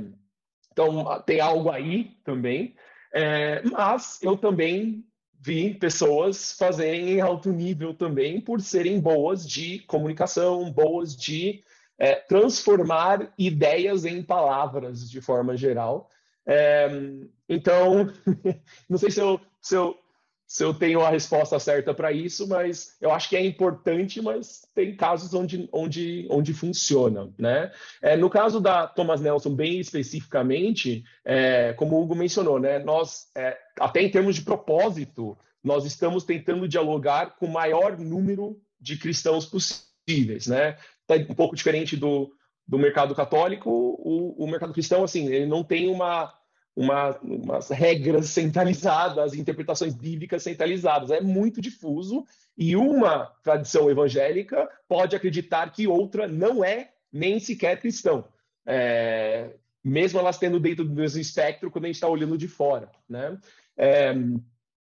então tem algo aí também, é, mas eu também vi pessoas fazerem em alto nível também por serem boas de comunicação, boas de é, transformar ideias em palavras de forma geral. É, então, [laughs] não sei se eu, se, eu, se eu tenho a resposta certa para isso, mas eu acho que é importante, mas tem casos onde, onde, onde funciona. Né? É, no caso da Thomas Nelson, bem especificamente, é, como o Hugo mencionou, né, nós, é, até em termos de propósito, nós estamos tentando dialogar com o maior número de cristãos possíveis. Né? Tá um pouco diferente do, do mercado católico, o, o mercado cristão, assim, ele não tem uma, uma, umas regras centralizadas, interpretações bíblicas centralizadas. É muito difuso e uma tradição evangélica pode acreditar que outra não é nem sequer cristão. É, mesmo elas tendo dentro do mesmo espectro quando a gente está olhando de fora. Né? É,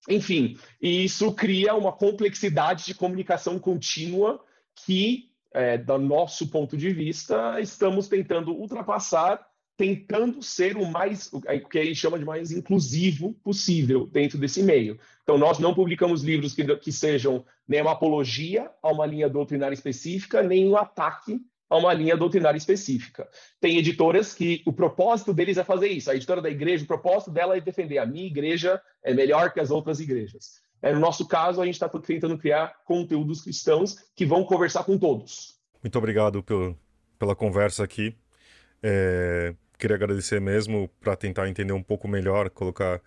enfim, isso cria uma complexidade de comunicação contínua que é, do nosso ponto de vista, estamos tentando ultrapassar, tentando ser o mais, o que a gente chama de mais inclusivo possível dentro desse meio. Então, nós não publicamos livros que, que sejam nem uma apologia a uma linha doutrinária específica, nem um ataque a uma linha doutrinária específica. Tem editoras que o propósito deles é fazer isso. A editora da igreja, o propósito dela é defender a minha igreja é melhor que as outras igrejas. É, no nosso caso, a gente está tentando criar conteúdos cristãos que vão conversar com todos. Muito obrigado pelo, pela conversa aqui. É, queria agradecer mesmo para tentar entender um pouco melhor, colocar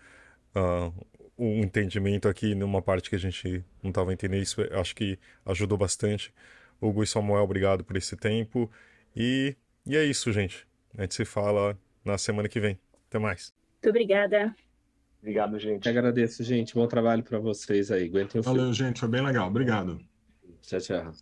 uh, um entendimento aqui numa parte que a gente não estava entendendo. Isso acho que ajudou bastante. Hugo e Samuel, obrigado por esse tempo. E, e é isso, gente. A gente se fala na semana que vem. Até mais. Muito obrigada. Obrigado, gente. Eu agradeço, gente. Bom trabalho para vocês aí. Aguentem o Valeu, gente. Foi bem legal. Obrigado. Tchau, tchau.